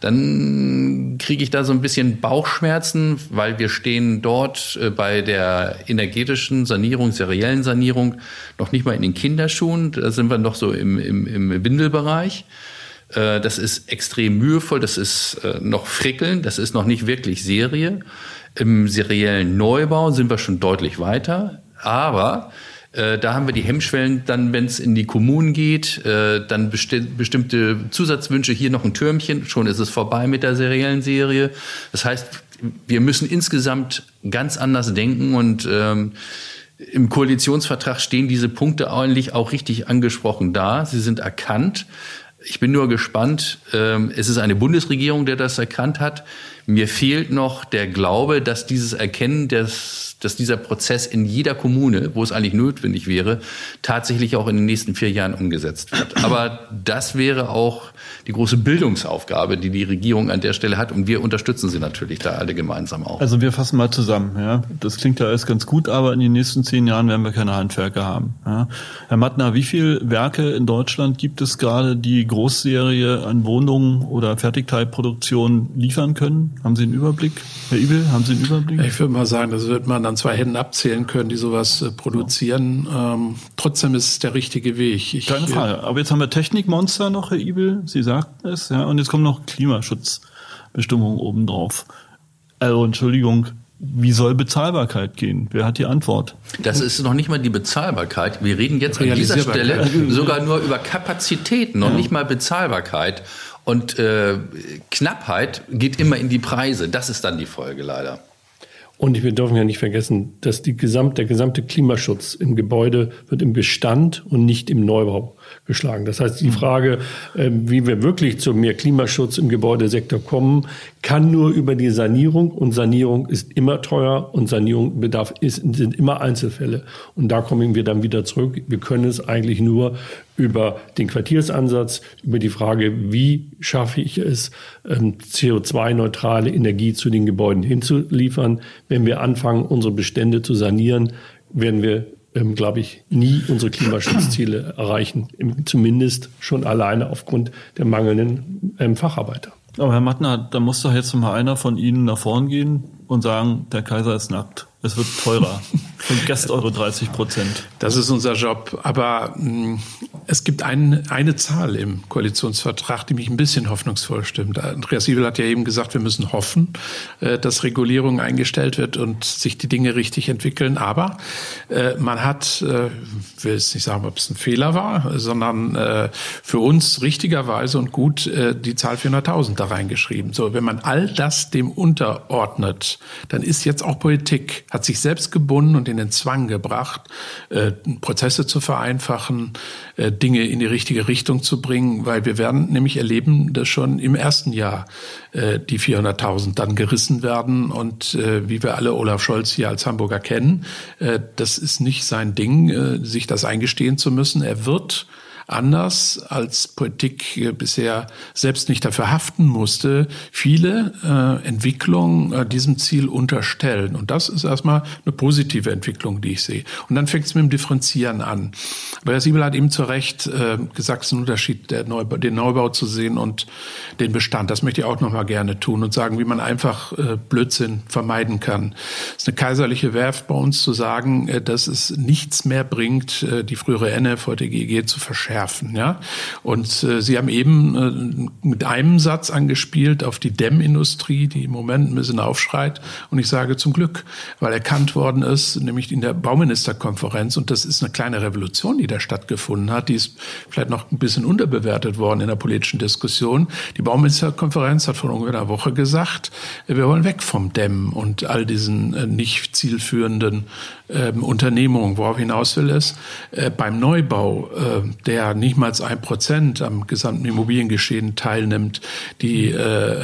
dann kriege ich da so ein bisschen Bauchschmerzen, weil wir stehen dort äh, bei der energetischen Sanierung, seriellen Sanierung noch nicht mal in den Kinderschuhen. Da sind wir noch so im, im, im Windelbereich. Äh, das ist extrem mühevoll, das ist äh, noch Frickeln, das ist noch nicht wirklich Serie. Im seriellen Neubau sind wir schon deutlich weiter, aber äh, da haben wir die Hemmschwellen dann, wenn es in die Kommunen geht, dann besti bestimmte Zusatzwünsche, hier noch ein Türmchen, schon ist es vorbei mit der seriellen Serie. Das heißt, wir müssen insgesamt ganz anders denken und ähm, im Koalitionsvertrag stehen diese Punkte eigentlich auch richtig angesprochen da. Sie sind erkannt. Ich bin nur gespannt. Ähm, es ist eine Bundesregierung, der das erkannt hat. Mir fehlt noch der Glaube, dass dieses Erkennen des dass dieser Prozess in jeder Kommune, wo es eigentlich notwendig wäre, tatsächlich auch in den nächsten vier Jahren umgesetzt wird. Aber das wäre auch die große Bildungsaufgabe, die die Regierung an der Stelle hat. Und wir unterstützen sie natürlich da alle gemeinsam auch. Also wir fassen mal zusammen. Ja, das klingt ja alles ganz gut, aber in den nächsten zehn Jahren werden wir keine Handwerker haben. Ja. Herr Mattner, wie viele Werke in Deutschland gibt es gerade, die Großserie an Wohnungen oder Fertigteilproduktion liefern können? Haben Sie einen Überblick? Herr Ibel, haben Sie einen Überblick? Ich würde mal sagen, das wird man an zwei Händen abzählen können, die sowas äh, produzieren. Ähm, trotzdem ist es der richtige Weg. Ich, Keine Frage. Aber jetzt haben wir Technikmonster noch, Herr Ibel. Sie sagten es, ja. Und jetzt kommen noch Klimaschutzbestimmungen obendrauf. Also, Entschuldigung, wie soll Bezahlbarkeit gehen? Wer hat die Antwort? Das ist noch nicht mal die Bezahlbarkeit. Wir reden jetzt an dieser Stelle sogar nur über Kapazitäten, noch ja. nicht mal Bezahlbarkeit. Und äh, Knappheit geht immer in die Preise. Das ist dann die Folge leider. Und wir dürfen ja nicht vergessen, dass die gesamt, der gesamte Klimaschutz im Gebäude wird im Bestand und nicht im Neubau geschlagen. Das heißt, die. Frage, ähm, wie wir wirklich zu mehr Klimaschutz im Gebäudesektor kommen, kann nur über die Sanierung und Sanierung ist immer teuer und Sanierung bedarf ist, sind immer Einzelfälle. Und da kommen wir dann wieder zurück. Wir können es eigentlich nur über den Quartiersansatz, über die Frage, wie schaffe ich es, ähm, CO2-neutrale Energie zu den Gebäuden hinzuliefern. Wenn wir anfangen, unsere Bestände zu sanieren, werden wir ähm, glaube ich, nie unsere Klimaschutzziele erreichen. Zumindest schon alleine aufgrund der mangelnden ähm, Facharbeiter. Aber Herr Mattner, da muss doch jetzt mal einer von Ihnen nach vorn gehen und sagen, der Kaiser ist nackt. Es wird teurer. Vergesst eure 30 Prozent. Das ist unser Job. Aber mh, Es gibt ein, eine Zahl im Koalitionsvertrag, die mich ein bisschen hoffnungsvoll stimmt. Andreas Siebel hat ja eben gesagt, wir müssen hoffen, äh, dass Regulierung eingestellt wird und sich die Dinge richtig entwickeln. Aber äh, man hat, äh, ich will jetzt nicht sagen, ob es ein Fehler war, sondern für uns richtigerweise und gut die Zahl 400.000 da reingeschrieben. So, wenn man all das dem unterordnet, dann ist jetzt auch Politik, hat sich selbst gebunden und in den Zwang gebracht, Prozesse zu vereinfachen, Dinge in die richtige Richtung zu bringen, weil wir werden nämlich erleben, dass schon im ersten Jahr äh, die 400.000 dann gerissen werden. Und äh, wie wir alle Olaf Scholz hier als Hamburger kennen, äh, das ist nicht sein Ding, äh, sich das eingestehen zu müssen. Er wird anders als Politik äh, bisher selbst nicht dafür haften musste, viele äh, Entwicklungen äh, diesem Ziel unterstellen. Und das ist erstmal eine positive Entwicklung, die ich sehe. Und dann fängt es mit dem Differenzieren an. Aber Herr Siebel hat eben zu Recht äh, gesagt, es ist ein Unterschied, Neubau, den Neubau zu sehen und den Bestand. Das möchte ich auch noch mal gerne tun und sagen, wie man einfach äh, Blödsinn vermeiden kann. Es ist eine kaiserliche Werft bei uns zu sagen, äh, dass es nichts mehr bringt, äh, die frühere NF, heute GG, zu verschärfen schärfen. Ja? Und äh, Sie haben eben äh, mit einem Satz angespielt auf die Dämmindustrie, die im Moment ein bisschen aufschreit. Und ich sage zum Glück, weil erkannt worden ist, nämlich in der Bauministerkonferenz, und das ist eine kleine Revolution, die da stattgefunden hat, die ist vielleicht noch ein bisschen unterbewertet worden in der politischen Diskussion. Die Bauministerkonferenz hat vor ungefähr einer Woche gesagt, wir wollen weg vom Dämmen und all diesen äh, nicht zielführenden ähm, Unternehmungen. Worauf hinaus will, ist, äh, beim Neubau, äh, der nicht mal ein Prozent am gesamten Immobiliengeschehen teilnimmt, die äh,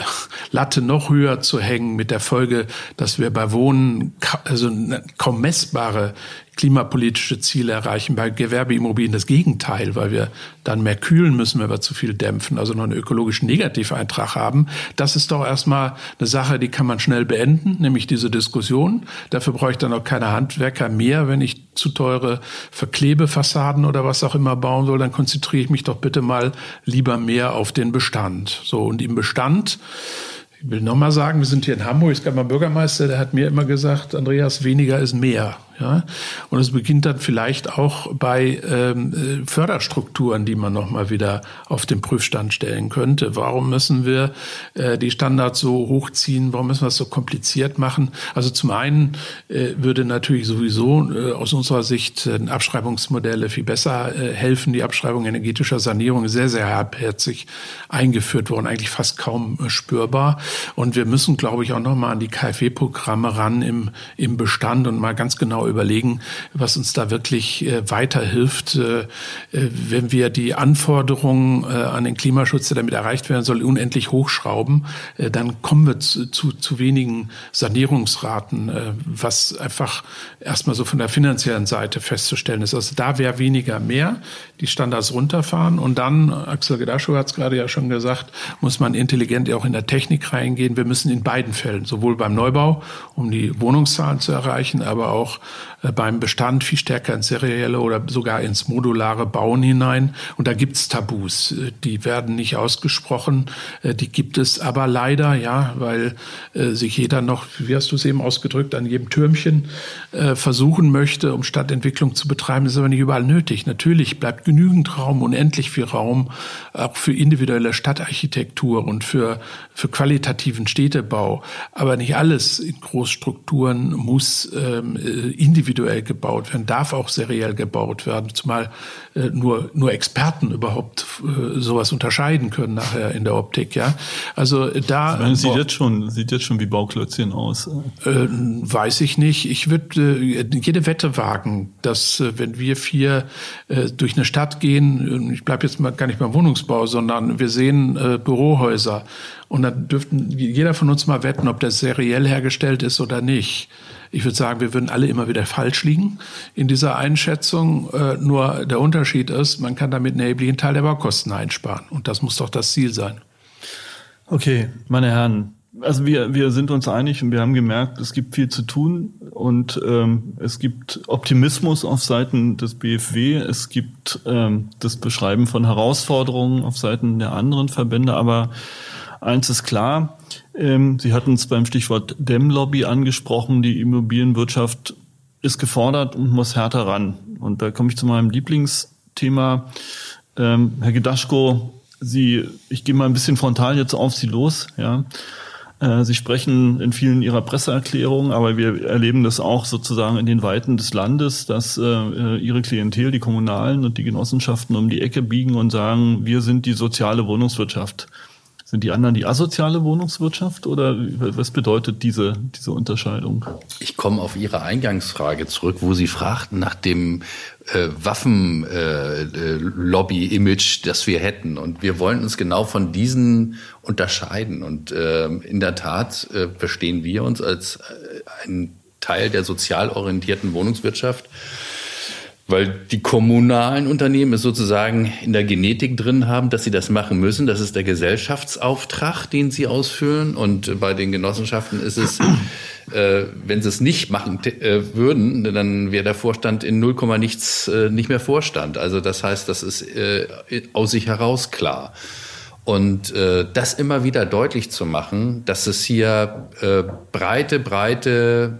Latte noch höher zu hängen mit der Folge, dass wir bei Wohnen also kaum messbare klimapolitische Ziele erreichen. Bei Gewerbeimmobilien das Gegenteil, weil wir dann mehr kühlen müssen, wenn wir zu viel dämpfen, also noch einen ökologischen Negativeintrag haben. Das ist doch erstmal eine Sache, die kann man schnell beenden, nämlich diese Diskussion. Dafür brauche ich dann auch keine Handwerker mehr, wenn ich zu teure Verklebefassaden oder was auch immer bauen soll, dann konzentriere ich mich doch bitte mal lieber mehr auf den Bestand. So, und im Bestand ich will nochmal sagen, wir sind hier in Hamburg, es gab mal Bürgermeister, der hat mir immer gesagt, Andreas, weniger ist mehr. Ja? Und es beginnt dann vielleicht auch bei ähm, äh, Förderstrukturen, die man nochmal wieder auf den Prüfstand stellen könnte. Warum müssen wir äh, die Standards so hochziehen? Warum müssen wir es so kompliziert machen? Also zum einen äh, würde natürlich sowieso äh, aus unserer Sicht äh, Abschreibungsmodelle viel besser äh, helfen. Die Abschreibung energetischer Sanierung ist sehr, sehr halbherzig eingeführt worden, eigentlich fast kaum spürbar. Und wir müssen, glaube ich, auch nochmal an die KfW-Programme ran im, im Bestand und mal ganz genau überlegen, was uns da wirklich äh, weiterhilft, äh, äh, wenn wir die Anforderungen äh, an den Klimaschutz, der damit erreicht werden soll, unendlich hochschrauben, äh, dann kommen wir zu, zu, zu wenigen Sanierungsraten, äh, was einfach erstmal so von der finanziellen Seite festzustellen ist. Also da wäre weniger mehr, die Standards runterfahren und dann, Axel Gedaschow hat es gerade ja schon gesagt, muss man intelligent auch in der Technik reingehen. Wir müssen in beiden Fällen, sowohl beim Neubau, um die Wohnungszahlen zu erreichen, aber auch beim Bestand viel stärker ins serielle oder sogar ins modulare Bauen hinein. Und da gibt's Tabus. Äh, die werden nicht ausgesprochen. Äh, die gibt es aber leider, ja, weil sich jeder noch, wie hast du es eben ausgedrückt, an jedem Türmchen versuchen möchte, um Stadtentwicklung zu betreiben. Das ist aber nicht überall nötig. Natürlich bleibt genügend Raum, unendlich viel Raum, auch für individuelle Stadtarchitektur und für, für qualitativen Städtebau. Aber nicht alles in Großstrukturen muss ähm, individuell individuell gebaut werden, darf auch seriell gebaut werden, zumal äh, nur, nur Experten überhaupt äh, sowas unterscheiden können nachher in der Optik. Ja, also da. Meine, sieht jetzt schon, sieht jetzt schon wie Bauklötzchen aus. Äh, weiß ich nicht. Ich würde äh, jede Wette wagen, dass äh, wenn wir vier äh, durch eine Stadt gehen, ich bleibe jetzt mal gar nicht beim Wohnungsbau, sondern wir sehen äh, Bürohäuser und dann dürften jeder von uns mal wetten, ob das seriell hergestellt ist oder nicht. Ich würde sagen, wir würden alle immer wieder falsch liegen in dieser Einschätzung. Äh, nur der Unterschied ist, man kann damit einen erheblichen Teil der Baukosten einsparen. Und das muss doch das Ziel sein. Okay, meine Herren, also wir, wir sind uns einig und wir haben gemerkt, es gibt viel zu tun und ähm, es gibt Optimismus auf Seiten des BFW, es gibt ähm, das Beschreiben von Herausforderungen auf Seiten der anderen Verbände, aber eins ist klar, ähm, Sie hatten es beim Stichwort Dämmlobby angesprochen. Die Immobilienwirtschaft ist gefordert und muss härter ran. Und da komme ich zu meinem Lieblingsthema. Ähm, Herr Gedaschko, Sie, ich gehe mal ein bisschen frontal jetzt auf Sie los, ja. Äh, Sie sprechen in vielen Ihrer Presseerklärungen, aber wir erleben das auch sozusagen in den Weiten des Landes, dass äh, Ihre Klientel, die Kommunalen und die Genossenschaften um die Ecke biegen und sagen, wir sind die soziale Wohnungswirtschaft. Sind die anderen die asoziale Wohnungswirtschaft oder was bedeutet diese, diese Unterscheidung? Ich komme auf Ihre Eingangsfrage zurück, wo Sie fragten nach dem äh, Waffenlobby-Image, äh, das wir hätten. Und wir wollen uns genau von diesen unterscheiden. Und äh, in der Tat äh, verstehen wir uns als äh, ein Teil der sozial orientierten Wohnungswirtschaft weil die kommunalen Unternehmen es sozusagen in der Genetik drin haben, dass sie das machen müssen. Das ist der Gesellschaftsauftrag, den sie ausfüllen. Und bei den Genossenschaften ist es, äh, wenn sie es nicht machen äh, würden, dann wäre der Vorstand in 0, nichts äh, nicht mehr Vorstand. Also das heißt, das ist äh, aus sich heraus klar. Und äh, das immer wieder deutlich zu machen, dass es hier äh, breite, breite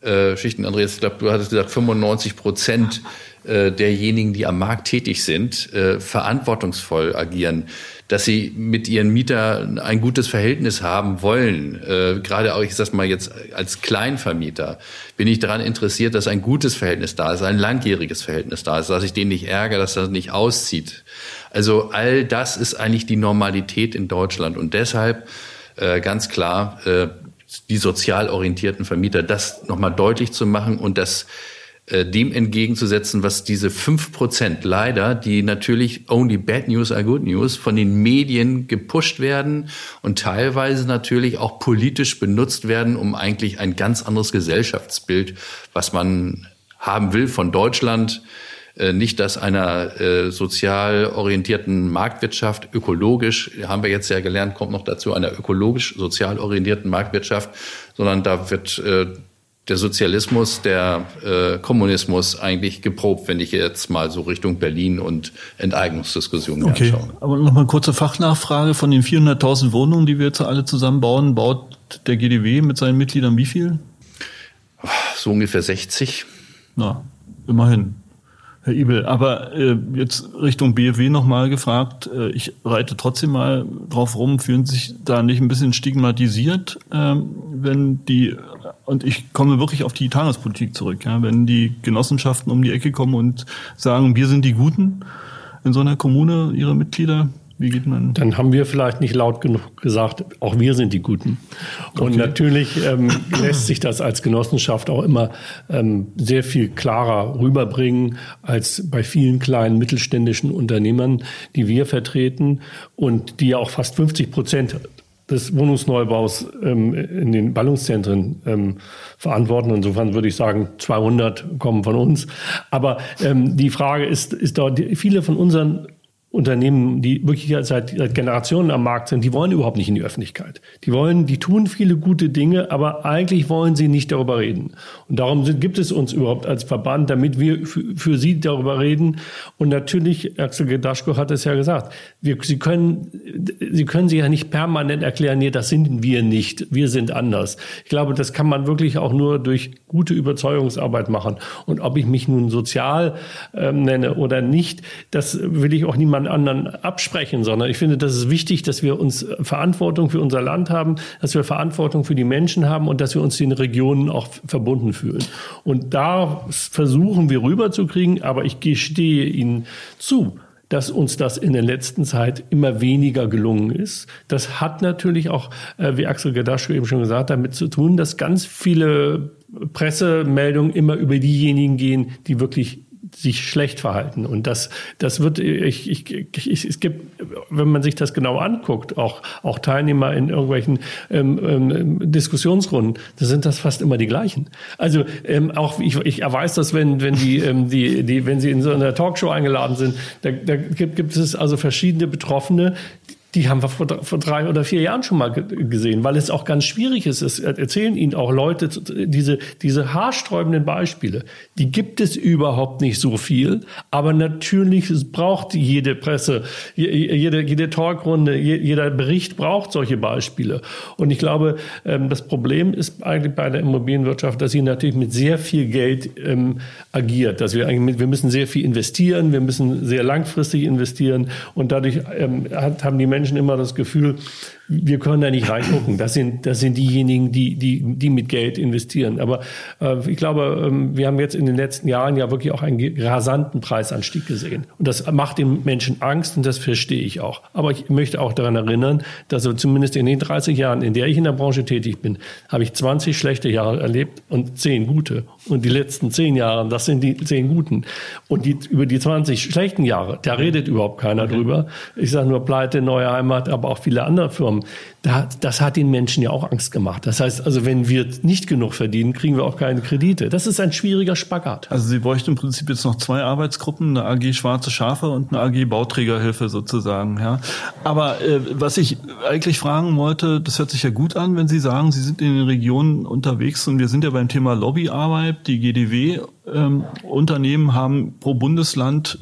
äh, Schichten. Andreas, ich glaube, du hattest gesagt, 95 Prozent äh, derjenigen, die am Markt tätig sind, äh, verantwortungsvoll agieren, dass sie mit ihren Mietern ein gutes Verhältnis haben wollen. Äh, gerade auch, ich sag mal jetzt als Kleinvermieter, bin ich daran interessiert, dass ein gutes Verhältnis da ist, ein langjähriges Verhältnis da ist, dass ich den nicht ärgere, dass das nicht auszieht. Also all das ist eigentlich die Normalität in Deutschland und deshalb äh, ganz klar äh, die sozial orientierten Vermieter, das nochmal deutlich zu machen und das äh, dem entgegenzusetzen, was diese fünf Prozent leider, die natürlich only bad news are good news, von den Medien gepusht werden und teilweise natürlich auch politisch benutzt werden, um eigentlich ein ganz anderes Gesellschaftsbild, was man haben will von Deutschland, nicht das einer äh, sozial orientierten Marktwirtschaft, ökologisch, haben wir jetzt ja gelernt, kommt noch dazu, einer ökologisch sozial orientierten Marktwirtschaft, sondern da wird äh, der Sozialismus, der äh, Kommunismus eigentlich geprobt, wenn ich jetzt mal so Richtung Berlin und Enteignungsdiskussionen okay. anschaue. Aber noch mal kurze Fachnachfrage von den 400.000 Wohnungen, die wir jetzt alle zusammenbauen, baut der GDW mit seinen Mitgliedern wie viel? So ungefähr 60. Na, immerhin. Herr Ibel, aber äh, jetzt Richtung BFW nochmal gefragt. Äh, ich reite trotzdem mal drauf rum, fühlen sich da nicht ein bisschen stigmatisiert, äh, wenn die, und ich komme wirklich auf die Tagespolitik zurück, ja, wenn die Genossenschaften um die Ecke kommen und sagen, wir sind die Guten in so einer Kommune, ihre Mitglieder, wie geht man? Dann haben wir vielleicht nicht laut genug gesagt, auch wir sind die Guten. Und okay. natürlich ähm, lässt sich das als Genossenschaft auch immer ähm, sehr viel klarer rüberbringen als bei vielen kleinen mittelständischen Unternehmern, die wir vertreten und die ja auch fast 50 Prozent des Wohnungsneubaus ähm, in den Ballungszentren ähm, verantworten. Insofern würde ich sagen, 200 kommen von uns. Aber ähm, die Frage ist, ist dort, viele von unseren Unternehmen, die wirklich seit, seit Generationen am Markt sind, die wollen überhaupt nicht in die Öffentlichkeit. Die wollen, die tun viele gute Dinge, aber eigentlich wollen sie nicht darüber reden. Und darum sind, gibt es uns überhaupt als Verband, damit wir für, sie darüber reden. Und natürlich, Axel Gedaschko hat es ja gesagt, wir, sie können, sie können sich ja nicht permanent erklären, nee, das sind wir nicht, wir sind anders. Ich glaube, das kann man wirklich auch nur durch gute Überzeugungsarbeit machen. Und ob ich mich nun sozial ähm, nenne oder nicht, das will ich auch niemandem jemand anderen absprechen, sondern ich finde, das ist wichtig, dass wir uns Verantwortung für unser Land haben, dass wir Verantwortung für die Menschen haben und dass wir uns den Regionen auch verbunden fühlen. Und da versuchen wir rüberzukriegen, aber ich gestehe Ihnen zu, dass uns das in der letzten Zeit immer weniger gelungen ist. Das hat natürlich auch, äh, wie Axel Gadaschko eben schon gesagt, damit zu tun, dass ganz viele Pressemeldungen immer über diejenigen gehen, die wirklich sich schlecht verhalten. Und das, das wird, ich, ich, ich, es gibt, wenn man sich das genau anguckt, auch, auch Teilnehmer in irgendwelchen ähm, ähm, Diskussionsrunden, da sind das fast immer die gleichen. Also ähm, auch ich, ich weiß das, wenn, wenn die, ähm, die, die, wenn sie in so einer Talkshow eingeladen sind, da, da gibt, gibt es also verschiedene Betroffene, die haben wir vor, vor drei oder vier Jahren schon mal gesehen, weil es auch ganz schwierig ist. Es erzählen Ihnen auch Leute diese, diese haarsträubenden Beispiele. Die gibt es überhaupt nicht so viel, aber natürlich braucht jede Presse, jede, jede Talkrunde, jeder Bericht braucht solche Beispiele. Und ich glaube, ähm, das Problem ist eigentlich bei der Immobilienwirtschaft, dass sie natürlich mit sehr viel Geld ähm, agiert. Dass wir eigentlich mit, wir müssen sehr viel investieren, wir müssen sehr langfristig investieren und dadurch ähm, haben die Menschen immer das Gefühl, wir können da nicht reingucken. Das sind, das sind diejenigen, die, die, die mit Geld investieren. Aber äh, ich glaube, ähm, wir haben jetzt in den letzten Jahren ja wirklich auch einen rasanten Preisanstieg gesehen. Und das macht den Menschen Angst und das verstehe ich auch. Aber ich möchte auch daran erinnern, dass so zumindest in den 30 Jahren, in der ich in der Branche tätig bin, habe ich 20 schlechte Jahre erlebt und 10 gute. Und die letzten 10 Jahre, das sind die 10 guten. Und die, über die 20 schlechten Jahre, da redet überhaupt keiner okay. drüber. Ich sage nur Pleite, Neue Heimat, aber auch viele andere Firmen da, das hat den Menschen ja auch Angst gemacht. Das heißt also, wenn wir nicht genug verdienen, kriegen wir auch keine Kredite. Das ist ein schwieriger Spagat. Also Sie bräuchten im Prinzip jetzt noch zwei Arbeitsgruppen, eine AG Schwarze Schafe und eine AG Bauträgerhilfe sozusagen. Ja. Aber äh, was ich eigentlich fragen wollte, das hört sich ja gut an, wenn Sie sagen, Sie sind in den Regionen unterwegs und wir sind ja beim Thema Lobbyarbeit. Die GDW ähm, haben pro Bundesland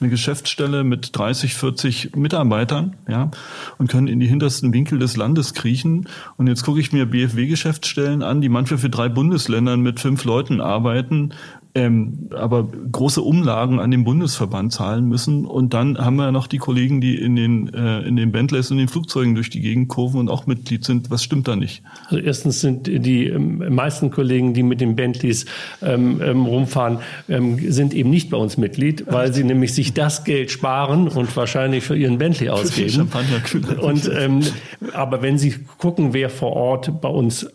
eine Geschäftsstelle mit 30, 40 Mitarbeitern, ja, und können in die hintersten Winkel des Landes kriechen. Und jetzt gucke ich mir BFW-Geschäftsstellen an, die manchmal für drei Bundesländern mit fünf Leuten arbeiten, ähm, aber große Umlagen an den Bundesverband zahlen müssen. Und dann haben wir noch die Kollegen, die in den, äh, in den Bentleys und den Flugzeugen durch die Gegend kurven und auch Mitglied sind. Was stimmt da nicht? Also erstens sind die ähm, meisten Kollegen, die mit den Bentleys ähm, ähm, rumfahren, ähm, sind eben nicht bei uns Mitglied, weil sie nämlich sich das Geld sparen und wahrscheinlich für ihren Bentley ausgeben. Und, ähm, aber wenn Sie gucken, wer vor Ort bei uns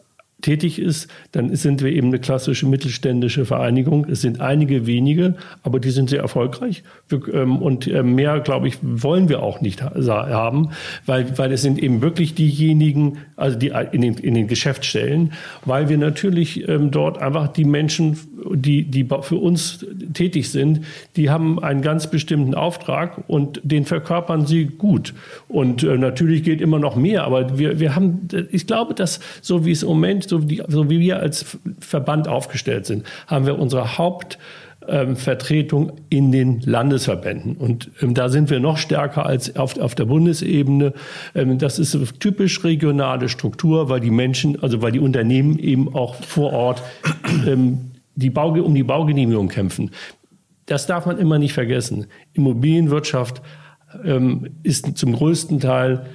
tätig ist, dann sind wir eben eine klassische mittelständische Vereinigung. Es sind einige wenige, aber die sind sehr erfolgreich. Ähm, und äh, mehr, glaube ich, wollen wir auch nicht haben, weil, weil es sind eben wirklich diejenigen, also die in den, in den Geschäftsstellen, weil wir natürlich ähm, dort einfach die Menschen, die, die für uns tätig sind, die haben einen ganz bestimmten Auftrag und den verkörpern sie gut. Und äh, natürlich geht immer noch mehr, aber wir, wir haben, ich glaube, dass so wie es im Moment so, die, so wie wir als Verband aufgestellt sind, haben wir unsere Hauptvertretung ähm, in den Landesverbänden. Und ähm, da sind wir noch stärker als auf, auf der Bundesebene. Ähm, das ist eine typisch regionale Struktur, weil die Menschen, also weil die Unternehmen eben auch vor Ort ähm, die Bau, um die Baugenehmigung kämpfen. Das darf man immer nicht vergessen. Immobilienwirtschaft ähm, ist zum größten Teil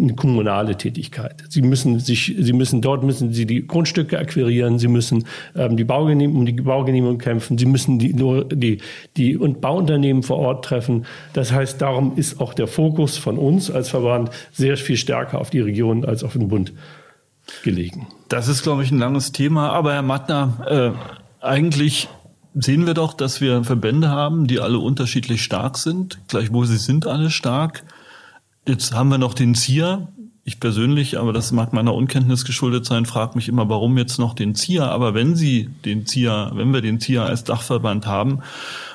eine kommunale Tätigkeit. Sie müssen sich, Sie müssen dort müssen Sie die Grundstücke akquirieren, Sie müssen ähm, die Baugenehmigung, um die Baugenehmigung kämpfen, Sie müssen die, die, die und Bauunternehmen vor Ort treffen. Das heißt, darum ist auch der Fokus von uns als Verband sehr viel stärker auf die Region als auf den Bund gelegen. Das ist, glaube ich, ein langes Thema. Aber Herr Mattner, äh, eigentlich sehen wir doch, dass wir Verbände haben, die alle unterschiedlich stark sind. Gleichwohl sie sind alle stark. Jetzt haben wir noch den ZIA. Ich persönlich, aber das mag meiner Unkenntnis geschuldet sein, frage mich immer, warum jetzt noch den ZIA. Aber wenn Sie den ZIA, wenn wir den ZIA als Dachverband haben,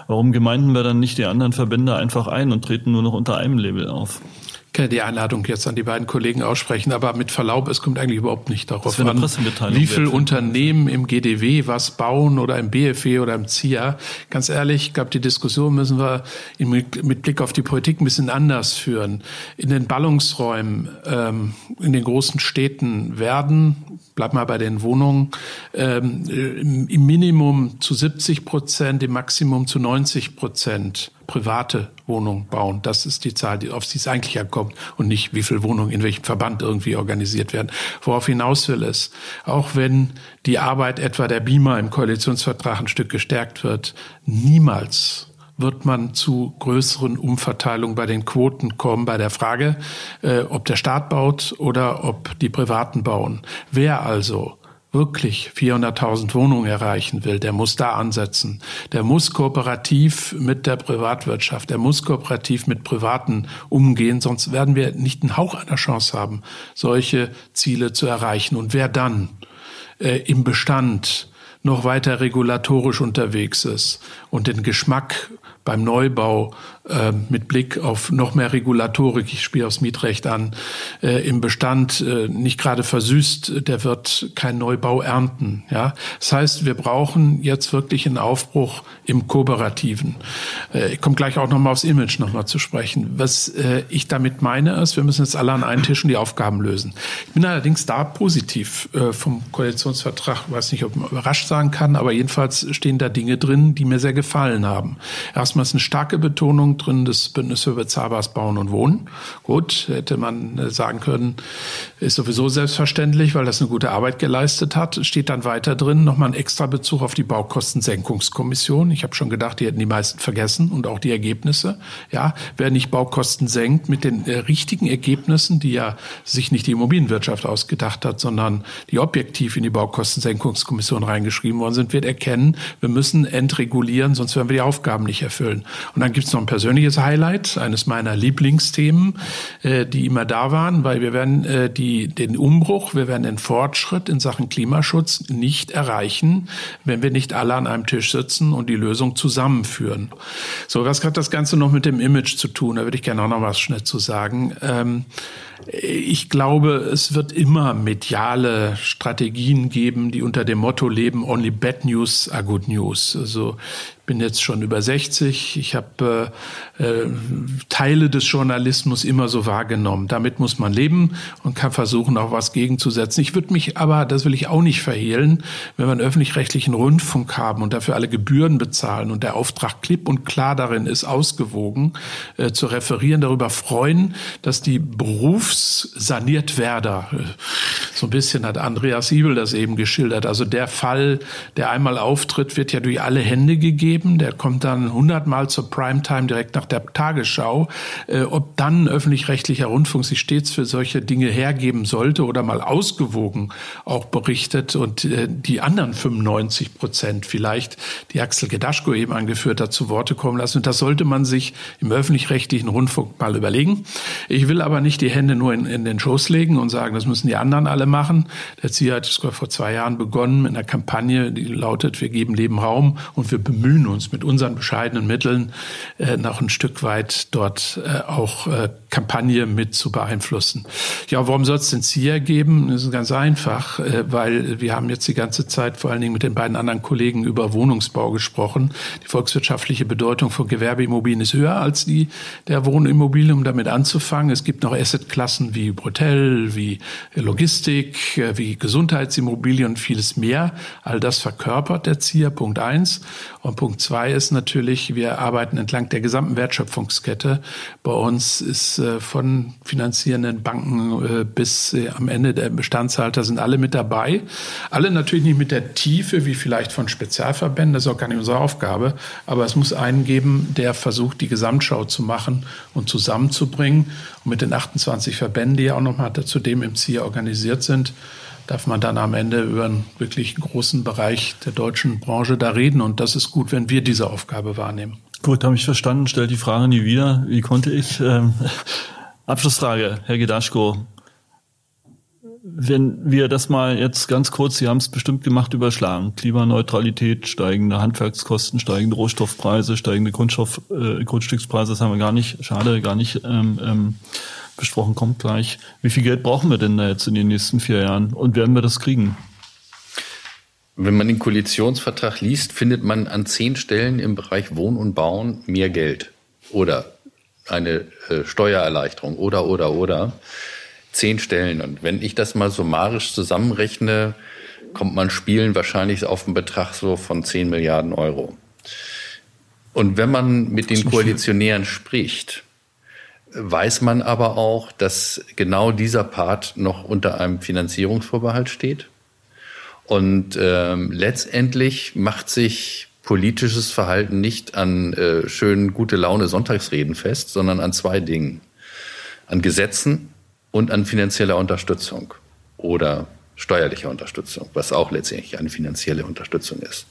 warum gemeinden wir dann nicht die anderen Verbände einfach ein und treten nur noch unter einem Label auf? Kann die Einladung jetzt an die beiden Kollegen aussprechen, aber mit Verlaub, es kommt eigentlich überhaupt nicht darauf an, wie viele Unternehmen im GDW was bauen oder im BFW oder im ZIA. Ganz ehrlich, ich glaube, die Diskussion müssen wir mit Blick auf die Politik ein bisschen anders führen. In den Ballungsräumen, ähm, in den großen Städten werden, bleib mal bei den Wohnungen, ähm, im Minimum zu 70 Prozent, im Maximum zu 90 Prozent private Wohnungen bauen. Das ist die Zahl, die, auf die es eigentlich ankommt und nicht, wie viele Wohnungen in welchem Verband irgendwie organisiert werden. Worauf hinaus will es, auch wenn die Arbeit etwa der BIMA im Koalitionsvertrag ein Stück gestärkt wird, niemals wird man zu größeren Umverteilungen bei den Quoten kommen, bei der Frage, äh, ob der Staat baut oder ob die Privaten bauen. Wer also wirklich 400.000 Wohnungen erreichen will, der muss da ansetzen. Der muss kooperativ mit der Privatwirtschaft, der muss kooperativ mit Privaten umgehen, sonst werden wir nicht einen Hauch einer Chance haben, solche Ziele zu erreichen. Und wer dann äh, im Bestand noch weiter regulatorisch unterwegs ist und den Geschmack beim Neubau äh, mit Blick auf noch mehr Regulatorik, ich spiele aufs Mietrecht an, äh, im Bestand äh, nicht gerade versüßt, der wird kein Neubau ernten. Ja, das heißt, wir brauchen jetzt wirklich einen Aufbruch im Kooperativen. Äh, ich komme gleich auch noch mal aufs Image noch mal zu sprechen. Was äh, ich damit meine ist, wir müssen jetzt alle an einen Tisch und die Aufgaben lösen. Ich bin allerdings da positiv äh, vom Koalitionsvertrag, weiß nicht, ob man überrascht sagen kann, aber jedenfalls stehen da Dinge drin, die mir sehr gefallen haben. Erstmal ist eine starke Betonung drin des Bündnis für bezahlbares Bauen und Wohnen. Gut, hätte man äh, sagen können, ist sowieso selbstverständlich, weil das eine gute Arbeit geleistet hat. Steht dann weiter drin nochmal ein extra Bezug auf die Baukostensenkungskommission. Ich habe schon gedacht, die hätten die meisten vergessen und auch die Ergebnisse. Ja, wer nicht Baukosten senkt mit den äh, richtigen Ergebnissen, die ja sich nicht die Immobilienwirtschaft ausgedacht hat, sondern die objektiv in die Baukostensenkungskommission reingeschrieben worden sind, wird erkennen, wir müssen entregulieren, sonst werden wir die Aufgaben nicht erfüllen. Und dann gibt es noch ein persönliches Highlight, eines meiner Lieblingsthemen, äh, die immer da waren, weil wir werden äh, die, den Umbruch, wir werden den Fortschritt in Sachen Klimaschutz nicht erreichen, wenn wir nicht alle an einem Tisch sitzen und die Lösung zusammenführen. So, was hat das Ganze noch mit dem Image zu tun? Da würde ich gerne auch noch was schnell zu sagen. Ähm, ich glaube, es wird immer mediale Strategien geben, die unter dem Motto leben, only bad news are good news. Also bin jetzt schon über 60. Ich habe äh, äh, Teile des Journalismus immer so wahrgenommen. Damit muss man leben und kann versuchen, auch was gegenzusetzen. Ich würde mich aber, das will ich auch nicht verhehlen, wenn wir einen öffentlich-rechtlichen Rundfunk haben und dafür alle Gebühren bezahlen und der Auftrag klipp und klar darin ist, ausgewogen äh, zu referieren, darüber freuen, dass die Berufssaniertwerder, äh, so ein bisschen hat Andreas Siebel das eben geschildert, also der Fall, der einmal auftritt, wird ja durch alle Hände gegeben geben. Der kommt dann hundertmal zur Primetime direkt nach der Tagesschau. Äh, ob dann öffentlich-rechtlicher Rundfunk sich stets für solche Dinge hergeben sollte oder mal ausgewogen auch berichtet und äh, die anderen 95 Prozent vielleicht, die Axel Gedaschko eben angeführt hat, zu Worte kommen lassen. Und das sollte man sich im öffentlich-rechtlichen Rundfunk mal überlegen. Ich will aber nicht die Hände nur in, in den Schoß legen und sagen, das müssen die anderen alle machen. Der Ziel hat vor zwei Jahren begonnen mit einer Kampagne, die lautet, wir geben Leben Raum und wir bemühen bemühen uns mit unseren bescheidenen Mitteln äh, noch ein Stück weit dort äh, auch äh, Kampagne mit zu beeinflussen. Ja, warum soll es denn ZIA geben? Das ist ganz einfach, äh, weil wir haben jetzt die ganze Zeit vor allen Dingen mit den beiden anderen Kollegen über Wohnungsbau gesprochen. Die volkswirtschaftliche Bedeutung von Gewerbeimmobilien ist höher als die der Wohnimmobilien, um damit anzufangen. Es gibt noch Assetklassen wie Hotel, wie Logistik, äh, wie Gesundheitsimmobilien und vieles mehr. All das verkörpert der ZIA, Punkt eins. Und Punkt zwei ist natürlich, wir arbeiten entlang der gesamten Wertschöpfungskette. Bei uns ist äh, von finanzierenden Banken äh, bis äh, am Ende der Bestandshalter sind alle mit dabei. Alle natürlich nicht mit der Tiefe wie vielleicht von Spezialverbänden, das ist auch gar nicht unsere Aufgabe. Aber es muss einen geben, der versucht, die Gesamtschau zu machen und zusammenzubringen. Und mit den 28 Verbänden, die ja auch nochmal zudem im Ziel organisiert sind, darf man dann am Ende über einen wirklich großen Bereich der deutschen Branche da reden. Und das ist gut, wenn wir diese Aufgabe wahrnehmen. Gut, habe ich verstanden. Stell die Frage nie wieder. Wie konnte ich? Ähm, Abschlussfrage, Herr Gedaschko. Wenn wir das mal jetzt ganz kurz, Sie haben es bestimmt gemacht, überschlagen. Klimaneutralität, steigende Handwerkskosten, steigende Rohstoffpreise, steigende Grundstoff, äh, Grundstückspreise, das haben wir gar nicht, schade, gar nicht ähm, ähm, besprochen, kommt gleich. Wie viel Geld brauchen wir denn da jetzt in den nächsten vier Jahren und werden wir das kriegen? Wenn man den Koalitionsvertrag liest, findet man an zehn Stellen im Bereich Wohnen und Bauen mehr Geld oder eine äh, Steuererleichterung oder, oder, oder. Zehn Stellen. Und wenn ich das mal summarisch zusammenrechne, kommt man spielen wahrscheinlich auf einen Betrag so von zehn Milliarden Euro. Und wenn man mit den Koalitionären spricht, weiß man aber auch, dass genau dieser Part noch unter einem Finanzierungsvorbehalt steht. Und ähm, letztendlich macht sich politisches Verhalten nicht an äh, schönen gute Laune Sonntagsreden fest, sondern an zwei Dingen. An Gesetzen und an finanzieller Unterstützung oder steuerlicher Unterstützung, was auch letztendlich eine finanzielle Unterstützung ist.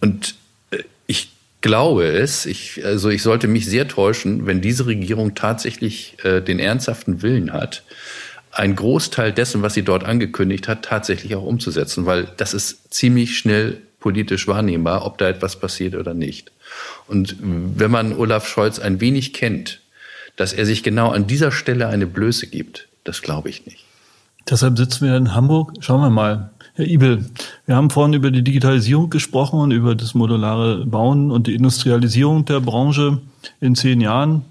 Und äh, ich glaube es, ich, also ich sollte mich sehr täuschen, wenn diese Regierung tatsächlich äh, den ernsthaften Willen hat, einen Großteil dessen, was sie dort angekündigt hat, tatsächlich auch umzusetzen, weil das ist ziemlich schnell politisch wahrnehmbar, ob da etwas passiert oder nicht. Und wenn man Olaf Scholz ein wenig kennt, dass er sich genau an dieser Stelle eine Blöße gibt, das glaube ich nicht. Deshalb sitzen wir in Hamburg. Schauen wir mal. Herr Ibel, wir haben vorhin über die Digitalisierung gesprochen und über das modulare Bauen und die Industrialisierung der Branche in zehn Jahren.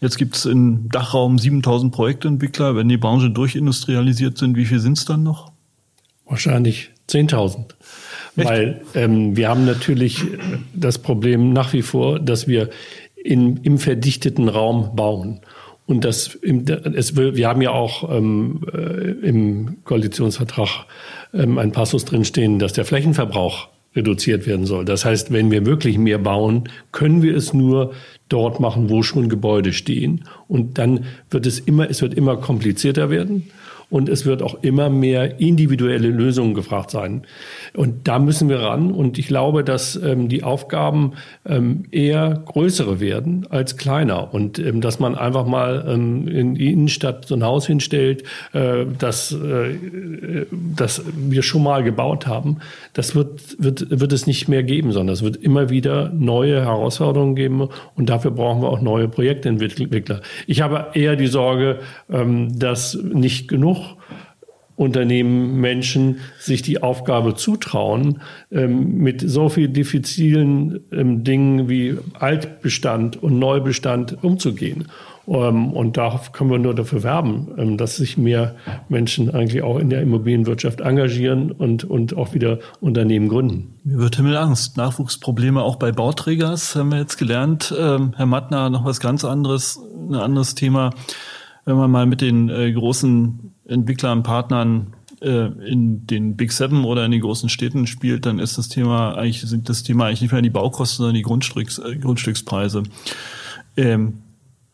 Jetzt gibt es im Dachraum 7000 Projektentwickler. Wenn die Branche durchindustrialisiert sind, wie viel sind es dann noch? Wahrscheinlich 10.000. Weil ähm, wir haben natürlich das Problem nach wie vor, dass wir in, im verdichteten Raum bauen. Und das, es, wir haben ja auch ähm, äh, im Koalitionsvertrag ähm, einen Passus drinstehen, dass der Flächenverbrauch reduziert werden soll. Das heißt, wenn wir wirklich mehr bauen, können wir es nur dort machen, wo schon Gebäude stehen. Und dann wird es immer, es wird immer komplizierter werden und es wird auch immer mehr individuelle Lösungen gefragt sein. Und da müssen wir ran. Und ich glaube, dass ähm, die Aufgaben ähm, eher größere werden als kleiner. Und ähm, dass man einfach mal ähm, in die Innenstadt so ein Haus hinstellt, äh, das, äh, das wir schon mal gebaut haben, das wird, wird, wird es nicht mehr geben, sondern es wird immer wieder neue Herausforderungen geben. Und dafür brauchen wir auch neue Projektentwickler. Ich habe eher die Sorge, ähm, dass nicht genug Unternehmen, Menschen sich die Aufgabe zutrauen, ähm, mit so viel diffizilen ähm, Dingen wie Altbestand und Neubestand umzugehen. Ähm, und da können wir nur dafür werben, dass sich mehr Menschen eigentlich auch in der Immobilienwirtschaft engagieren und, und auch wieder Unternehmen gründen. Mir wird Himmelangst. Nachwuchsprobleme auch bei Bauträgers haben wir jetzt gelernt. Herr Mattner, noch was ganz anderes, ein anderes Thema. Wenn man mal mit den äh, großen Entwicklern, Partnern äh, in den Big Seven oder in den großen Städten spielt, dann ist das Thema eigentlich, sind das Thema eigentlich nicht mehr die Baukosten, sondern die Grundstücks, äh, Grundstückspreise. Ähm,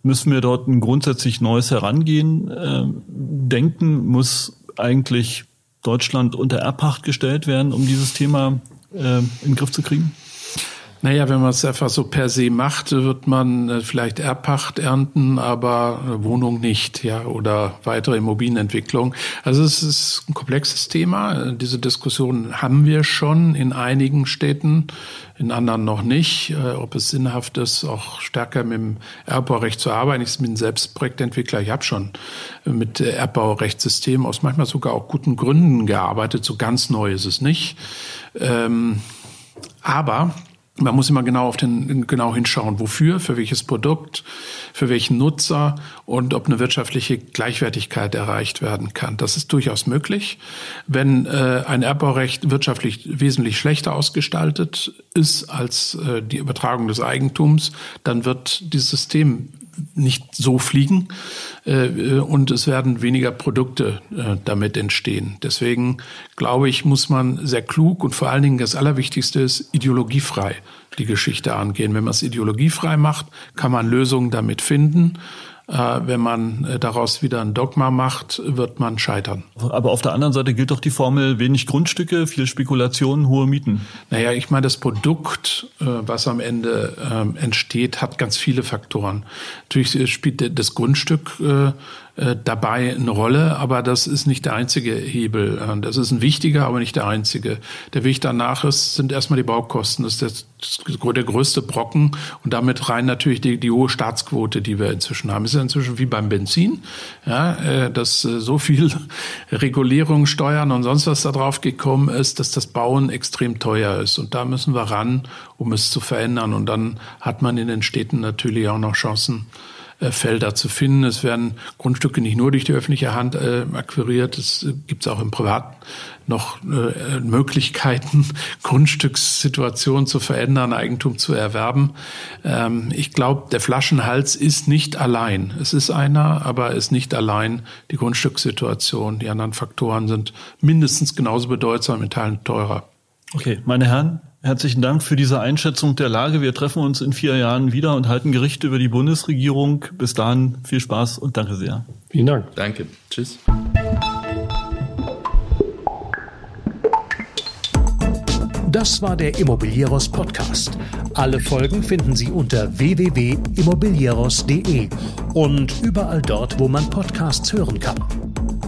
müssen wir dort ein grundsätzlich neues Herangehen äh, denken? Muss eigentlich Deutschland unter Erbpacht gestellt werden, um dieses Thema äh, in den Griff zu kriegen? Naja, wenn man es einfach so per se macht, wird man äh, vielleicht Erbpacht ernten, aber äh, Wohnung nicht, ja, oder weitere Immobilienentwicklung. Also es ist ein komplexes Thema. Diese Diskussion haben wir schon in einigen Städten, in anderen noch nicht. Äh, ob es sinnhaft ist, auch stärker mit dem Erbbaurecht zu arbeiten. Ich bin selbst Projektentwickler. Ich habe schon mit Erbbaurechtssystemen aus manchmal sogar auch guten Gründen gearbeitet. So ganz neu ist es nicht. Ähm, aber man muss immer genau auf den, genau hinschauen, wofür, für welches Produkt, für welchen Nutzer und ob eine wirtschaftliche Gleichwertigkeit erreicht werden kann. Das ist durchaus möglich. Wenn äh, ein Erbbaurecht wirtschaftlich wesentlich schlechter ausgestaltet ist als äh, die Übertragung des Eigentums, dann wird dieses System nicht so fliegen äh, und es werden weniger Produkte äh, damit entstehen. Deswegen glaube ich, muss man sehr klug und vor allen Dingen das Allerwichtigste ist ideologiefrei die Geschichte angehen. Wenn man es ideologiefrei macht, kann man Lösungen damit finden. Äh, wenn man äh, daraus wieder ein Dogma macht, wird man scheitern. Aber auf der anderen Seite gilt doch die Formel wenig Grundstücke, viel Spekulationen, hohe Mieten. Naja, ich meine, das Produkt, äh, was am Ende ähm, entsteht, hat ganz viele Faktoren. Natürlich spielt das Grundstück dabei eine Rolle, aber das ist nicht der einzige Hebel. Äh, das ist ein wichtiger, aber nicht der einzige. Der Weg danach ist, sind erstmal die Baukosten. Das ist der, der größte Brocken und damit rein natürlich die, die hohe Staatsquote, die wir inzwischen haben. Ist ja inzwischen wie beim Benzin, ja, äh, dass so viel Regulierung, Steuern und sonst was da drauf gekommen ist, dass das Bauen extrem teuer ist. Und da müssen wir ran, um es zu verändern. Und dann hat man in den Städten natürlich auch noch Chancen, äh, Felder zu finden. Es werden Grundstücke nicht nur durch die öffentliche Hand äh, akquiriert, es äh, gibt auch im Privaten noch äh, Möglichkeiten, Grundstückssituationen zu verändern, Eigentum zu erwerben. Ähm, ich glaube, der Flaschenhals ist nicht allein. Es ist einer, aber ist nicht allein die Grundstückssituation. Die anderen Faktoren sind mindestens genauso bedeutsam, in Teilen teurer. Okay, meine Herren, Herzlichen Dank für diese Einschätzung der Lage. Wir treffen uns in vier Jahren wieder und halten Gericht über die Bundesregierung. Bis dahin viel Spaß und danke sehr. Vielen Dank. Danke. Tschüss. Das war der Immobilieros Podcast. Alle Folgen finden Sie unter www.immobilieros.de und überall dort, wo man Podcasts hören kann.